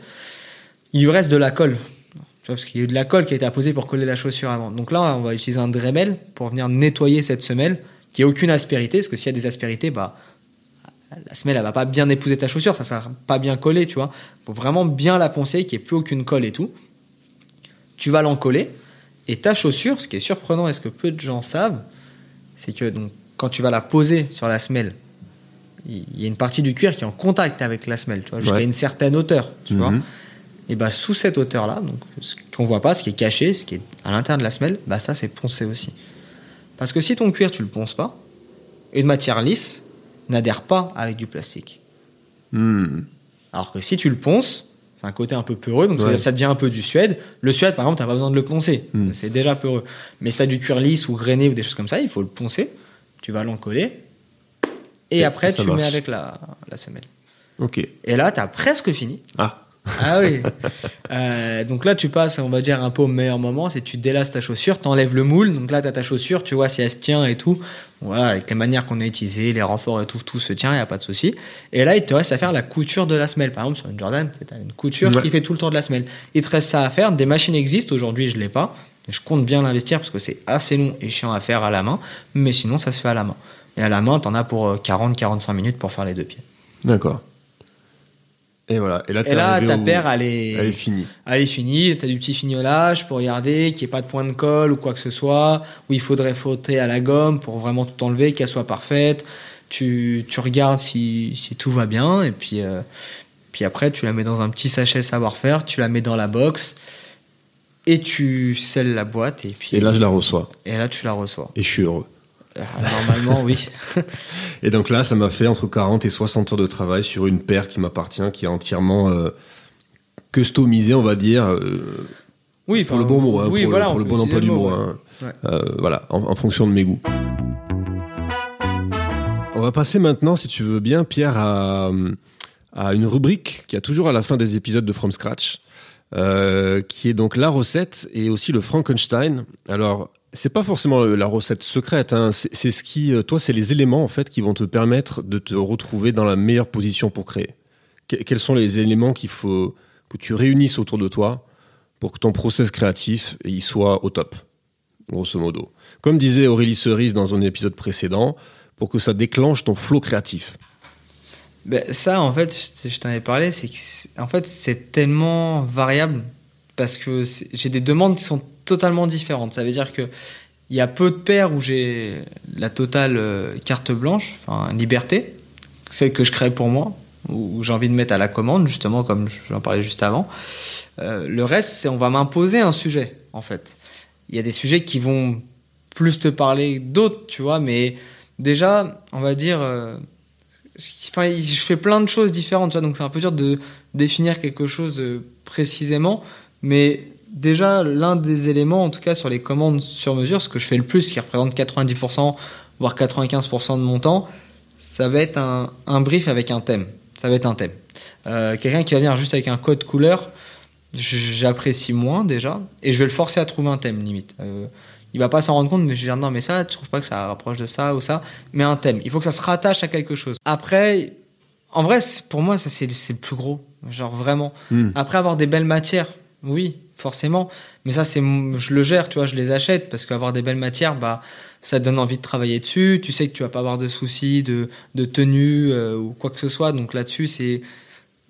il lui reste de la colle. Tu vois, parce qu'il y a eu de la colle qui a été apposée pour coller la chaussure avant. Donc là, on va utiliser un Dremel pour venir nettoyer cette semelle qui a aucune aspérité. Parce que s'il y a des aspérités, bah, la semelle, elle va pas bien épouser ta chaussure, ça sera pas bien collé, tu vois. Faut vraiment bien la poncer, qu'il n'y ait plus aucune colle et tout. Tu vas l'encoller. Et ta chaussure, ce qui est surprenant et ce que peu de gens savent, c'est que donc, quand tu vas la poser sur la semelle, il y a une partie du cuir qui est en contact avec la semelle, tu vois, jusqu'à Ouais. une certaine hauteur, tu vois. Mhm. Et bah sous cette hauteur-là, donc ce qu'on voit pas, ce qui est caché, ce qui est à l'intérieur de la semelle, bah ça c'est poncé aussi. Parce que si ton cuir tu le ponces pas, une matière lisse n'adhère pas avec du plastique. Hmm. Alors que si tu le ponces, c'est un côté un peu peureux, donc ça- Ouais. ça, devient un peu du suède. Le suède, par exemple, t'as pas besoin de le poncer, Mm. c'est déjà peureux. Mais si t'as du cuir lisse ou grainé ou des choses comme ça, il faut le poncer. Tu vas l'encoller et, Et après tu le mets marche. avec la, la semelle. Ok. Et là, t'as presque fini. Ah. Ah oui. Euh, donc là, tu passes, on va dire, un peu au meilleur moment, c'est tu délasses ta chaussure, t'enlèves le moule. Donc là, t'as ta chaussure, tu vois si elle se tient et tout. Voilà, avec les manières qu'on a utilisées, les renforts et tout, tout se tient, il a pas de souci. Et là, il te reste à faire la couture de la semelle. Par exemple, sur une Jordan, t'as une couture Ouais. qui fait tout le tour de la semelle. Il te reste ça à faire. Des machines existent. Aujourd'hui, je l'ai pas. Je compte bien l'investir parce que c'est assez long et chiant à faire à la main. Mais sinon, ça se fait à la main. Et à la main, t'en as pour 40-45 minutes pour faire les deux pieds. D'accord. Et voilà. Et là, Et ta paire, elle est, elle est finie. Elle est finie, t'as du petit fignolage pour regarder qu'il n'y ait pas de point de colle ou quoi que ce soit, où il faudrait frotter à la gomme pour vraiment tout enlever, qu'elle soit parfaite. Tu, tu regardes si, si tout va bien, et puis, euh, puis après, tu la mets dans un petit sachet savoir-faire, tu la mets dans la box, et tu scelles la boîte, et puis Et là, je la reçois. et là, tu la reçois. Et je suis heureux. Euh, Normalement, oui. Et donc là, ça m'a fait entre 40 et 60 heures de travail sur une paire qui m'appartient, qui est entièrement euh, customisée, on va dire, euh, Oui, pour le bon mot, hein, oui, pour, voilà, le, pour on le peut bon emploi du mot. hein. Ouais. Euh, voilà, en, en fonction de mes goûts. On va passer maintenant, si tu veux bien, Pierre, à, à une rubrique qui a toujours à la fin des épisodes de From Scratch, qui est donc la recette et aussi le Frankenstein. Alors, c'est pas forcément la recette secrète, hein, c'est ce qui, euh, toi, c'est les éléments en fait qui vont te permettre de te retrouver dans la meilleure position pour créer. Que- quels sont les éléments qu'il faut que tu réunisses autour de toi pour que ton process créatif il soit au top, grosso modo. Comme disait Aurélie Cerise dans un épisode précédent, pour que ça déclenche ton flot créatif. Ben, ça, en fait, je, t'en avais parlé, c'est en fait, c'est tellement variable parce que j'ai des demandes qui sont totalement différentes. Ça veut dire que il y a peu de paires où j'ai la totale euh, carte blanche, enfin liberté, celle que je crée pour moi, où j'ai envie de mettre à la commande, justement, comme j'en parlais juste avant. Euh, le reste, c'est on va m'imposer un sujet, en fait. Il y a des sujets qui vont plus te parler d'autres, tu vois, mais déjà, on va dire. euh, Enfin, je fais plein de choses différentes, tu vois, donc c'est un peu dur de définir quelque chose précisément. Mais déjà, l'un des éléments, en tout cas sur les commandes sur mesure, ce que je fais le plus, qui représente 90%, voire 95% de mon temps, ça va être un, un brief avec un thème. Ça va être un thème. Euh, Quelqu'un qui va venir juste avec un code couleur, j'apprécie moins déjà, et je vais le forcer à trouver un thème limite. Euh, il va pas s'en rendre compte, mais je vais dire non, mais ça, tu trouves pas que ça rapproche de ça ou ça? Mais un thème. Il faut que ça se rattache à quelque chose. Après, en vrai, pour moi, ça c'est c'est le plus gros. Genre vraiment. Hmm. Après avoir des belles matières, oui, forcément. Mais ça, c'est je le gère, tu vois, je les achète parce qu'avoir des belles matières, bah, ça te donne envie de travailler dessus. Tu sais que tu vas pas avoir de soucis de, tenue euh, ou quoi que ce soit. Donc là-dessus, c'est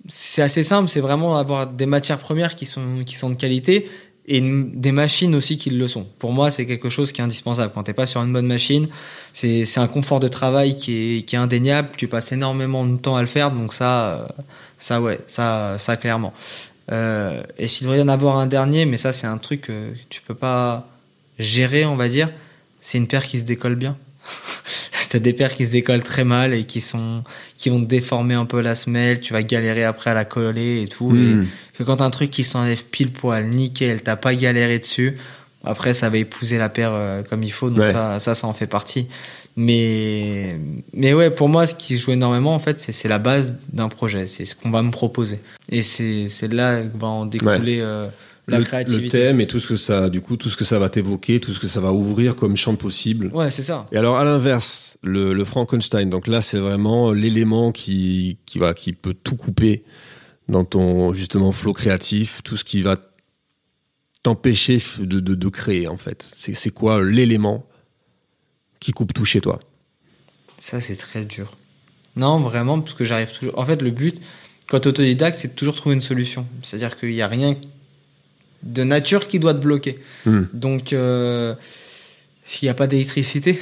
c'est assez simple. C'est vraiment avoir des matières premières qui sont qui sont de qualité et des machines aussi qui le sont. Pour moi, c'est quelque chose qui est indispensable. Quand t'es pas sur une bonne machine, c'est c'est un confort de travail qui est qui est indéniable. Tu passes énormément de temps à le faire, donc ça, euh, ça ouais, ça ça clairement. Euh, et s'il devrait y en avoir un dernier, mais ça c'est un truc que tu peux pas gérer, on va dire, c'est une paire qui se décolle bien. T'as des paires qui se décollent très mal et qui sont qui vont déformer un peu la semelle. Tu vas galérer après à la coller et tout. Et Hmm. que quand un truc qui s'enlève pile poil, nickel, t'as pas galéré dessus. Après, ça va épouser la paire euh, comme il faut, donc Ouais. ça, ça, ça en fait partie. Mais, mais ouais, pour moi, ce qui joue énormément, en fait, c'est la base d'un projet. C'est ce qu'on va me proposer. Et c'est là que va en découler euh, la le, créativité. le thème et tout ce que ça, du coup, tout ce que ça va t'évoquer, tout ce que ça va ouvrir comme champ possible. Ouais, c'est ça. Et alors à l'inverse, le, le Frankenstein. Donc là, c'est vraiment l'élément qui qui va qui peut tout couper dans ton justement flow créatif, tout ce qui va t'empêcher de, de, de créer en fait. C'est quoi l'élément qui coupe tout chez toi Ça, c'est très dur. Non, vraiment, parce que j'arrive toujours. En fait, le but, quand tu autodidacte, c'est de toujours trouver une solution. C'est-à-dire qu'il n'y a rien de nature qui doit te bloquer. Hmm. Donc, euh, il n'y a pas d'électricité.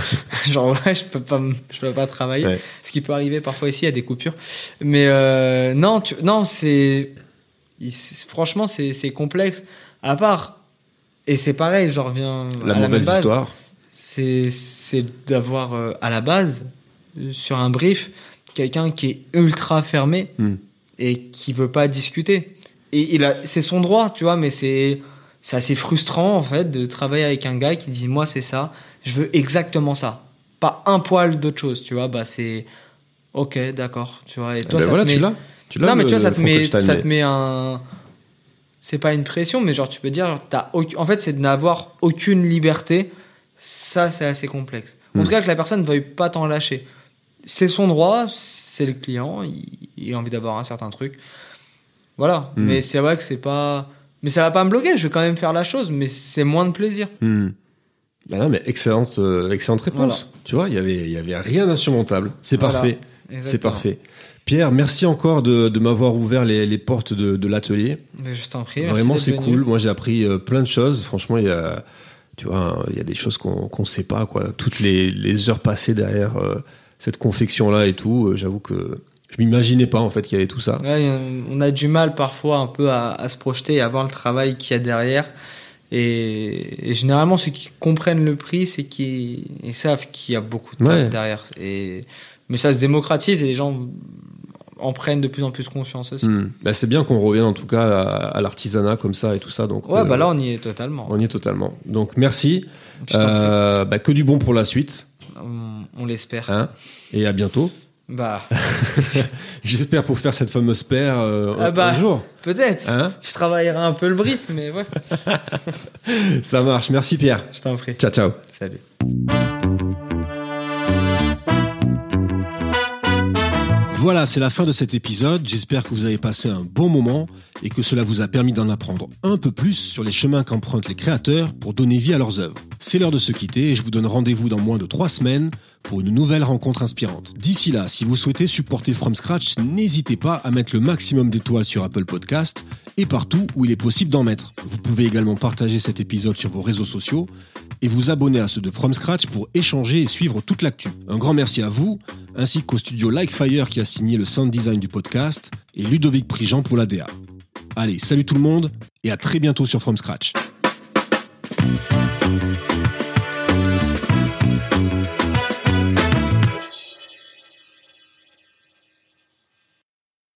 Genre, ouais, je peux pas, je peux pas travailler. Ouais. Ce qui peut arriver parfois ici, il y a des coupures. Mais euh, non, tu, non, c'est. Franchement, c'est c'est complexe. À part. Et c'est pareil, je reviens La à la même mauvaise base histoire. C'est c'est d'avoir euh, à la base euh, sur un brief quelqu'un qui est ultra fermé Hmm. et qui veut pas discuter et il a c'est son droit tu vois mais c'est c'est assez frustrant en fait de travailler avec un gars qui dit moi c'est ça je veux exactement ça pas un poil d'autre chose tu vois bah c'est ok d'accord tu vois et Eh toi ben ça voilà, te met tu l'as. Tu l'as, non, mais tu vois, ça te met, ça te met un. C'est pas une pression, mais genre, tu peux dire, aucun- en fait, c'est de n'avoir aucune liberté. Ça, c'est assez complexe. En Hmm. tout cas, que la personne ne veuille pas t'en lâcher. C'est son droit, c'est le client, il, il a envie d'avoir un certain truc. Voilà. Hmm. Mais c'est vrai que c'est pas. Mais ça va pas me bloquer, je vais quand même faire la chose, mais c'est moins de plaisir. Ben non, mais excellente, euh, excellente réponse. Voilà. Tu vois, il y avait, il y avait rien d'insurmontable. C'est Voilà. parfait. C'est parfait. Pierre, merci encore de, de m'avoir ouvert les, les portes de, de l'atelier. Je t'en prie. Vraiment, c'est cool. Moi, j'ai appris euh, plein de choses. Franchement, il y a, tu vois, il y a des choses qu'on qu'on sait pas, quoi. Toutes les, les heures passées derrière euh, cette confection-là et tout, euh, j'avoue que je m'imaginais pas en fait qu'il y avait tout ça. Ouais, on a du mal parfois un peu à, à se projeter et à voir le travail qu'il y a derrière. Et, et généralement, ceux qui comprennent le prix, c'est qu'ils ils savent qu'il y a beaucoup de Ouais. derrière. Et, mais ça se démocratise et les gens en prennent de plus en plus conscience aussi. Hmm. Ben, c'est bien qu'on revienne en tout cas à, à l'artisanat comme ça et tout ça. Donc, Ouais, euh, bah là, on y est totalement. on y est totalement. Donc, merci. Euh, bah, que du bon pour la suite. On, on l'espère. Hein et à bientôt. Bah, J'espère pour faire cette fameuse paire euh, Ah un- bah. un jour. peut-être. Hein Tu travailleras un peu le brief, mais ouais. Ça marche. Merci Pierre. Je t'en prie. Ciao, ciao. Salut. Voilà, c'est la fin de cet épisode. J'espère que vous avez passé un bon moment et que cela vous a permis d'en apprendre un peu plus sur les chemins qu'empruntent les créateurs pour donner vie à leurs œuvres. C'est l'heure de se quitter et je vous donne rendez-vous dans moins de trois semaines pour une nouvelle rencontre inspirante. D'ici là, si vous souhaitez supporter From Scratch, n'hésitez pas à mettre le maximum d'étoiles sur Apple Podcast et partout où il est possible d'en mettre. Vous pouvez également partager cet épisode sur vos réseaux sociaux et vous abonner à ceux de From Scratch pour échanger et suivre toute l'actu. Un grand merci à vous, ainsi qu'au studio Likefire qui a signé le sound design du podcast et Ludovic Prigent pour la DA. Allez, salut tout le monde et à très bientôt sur From Scratch.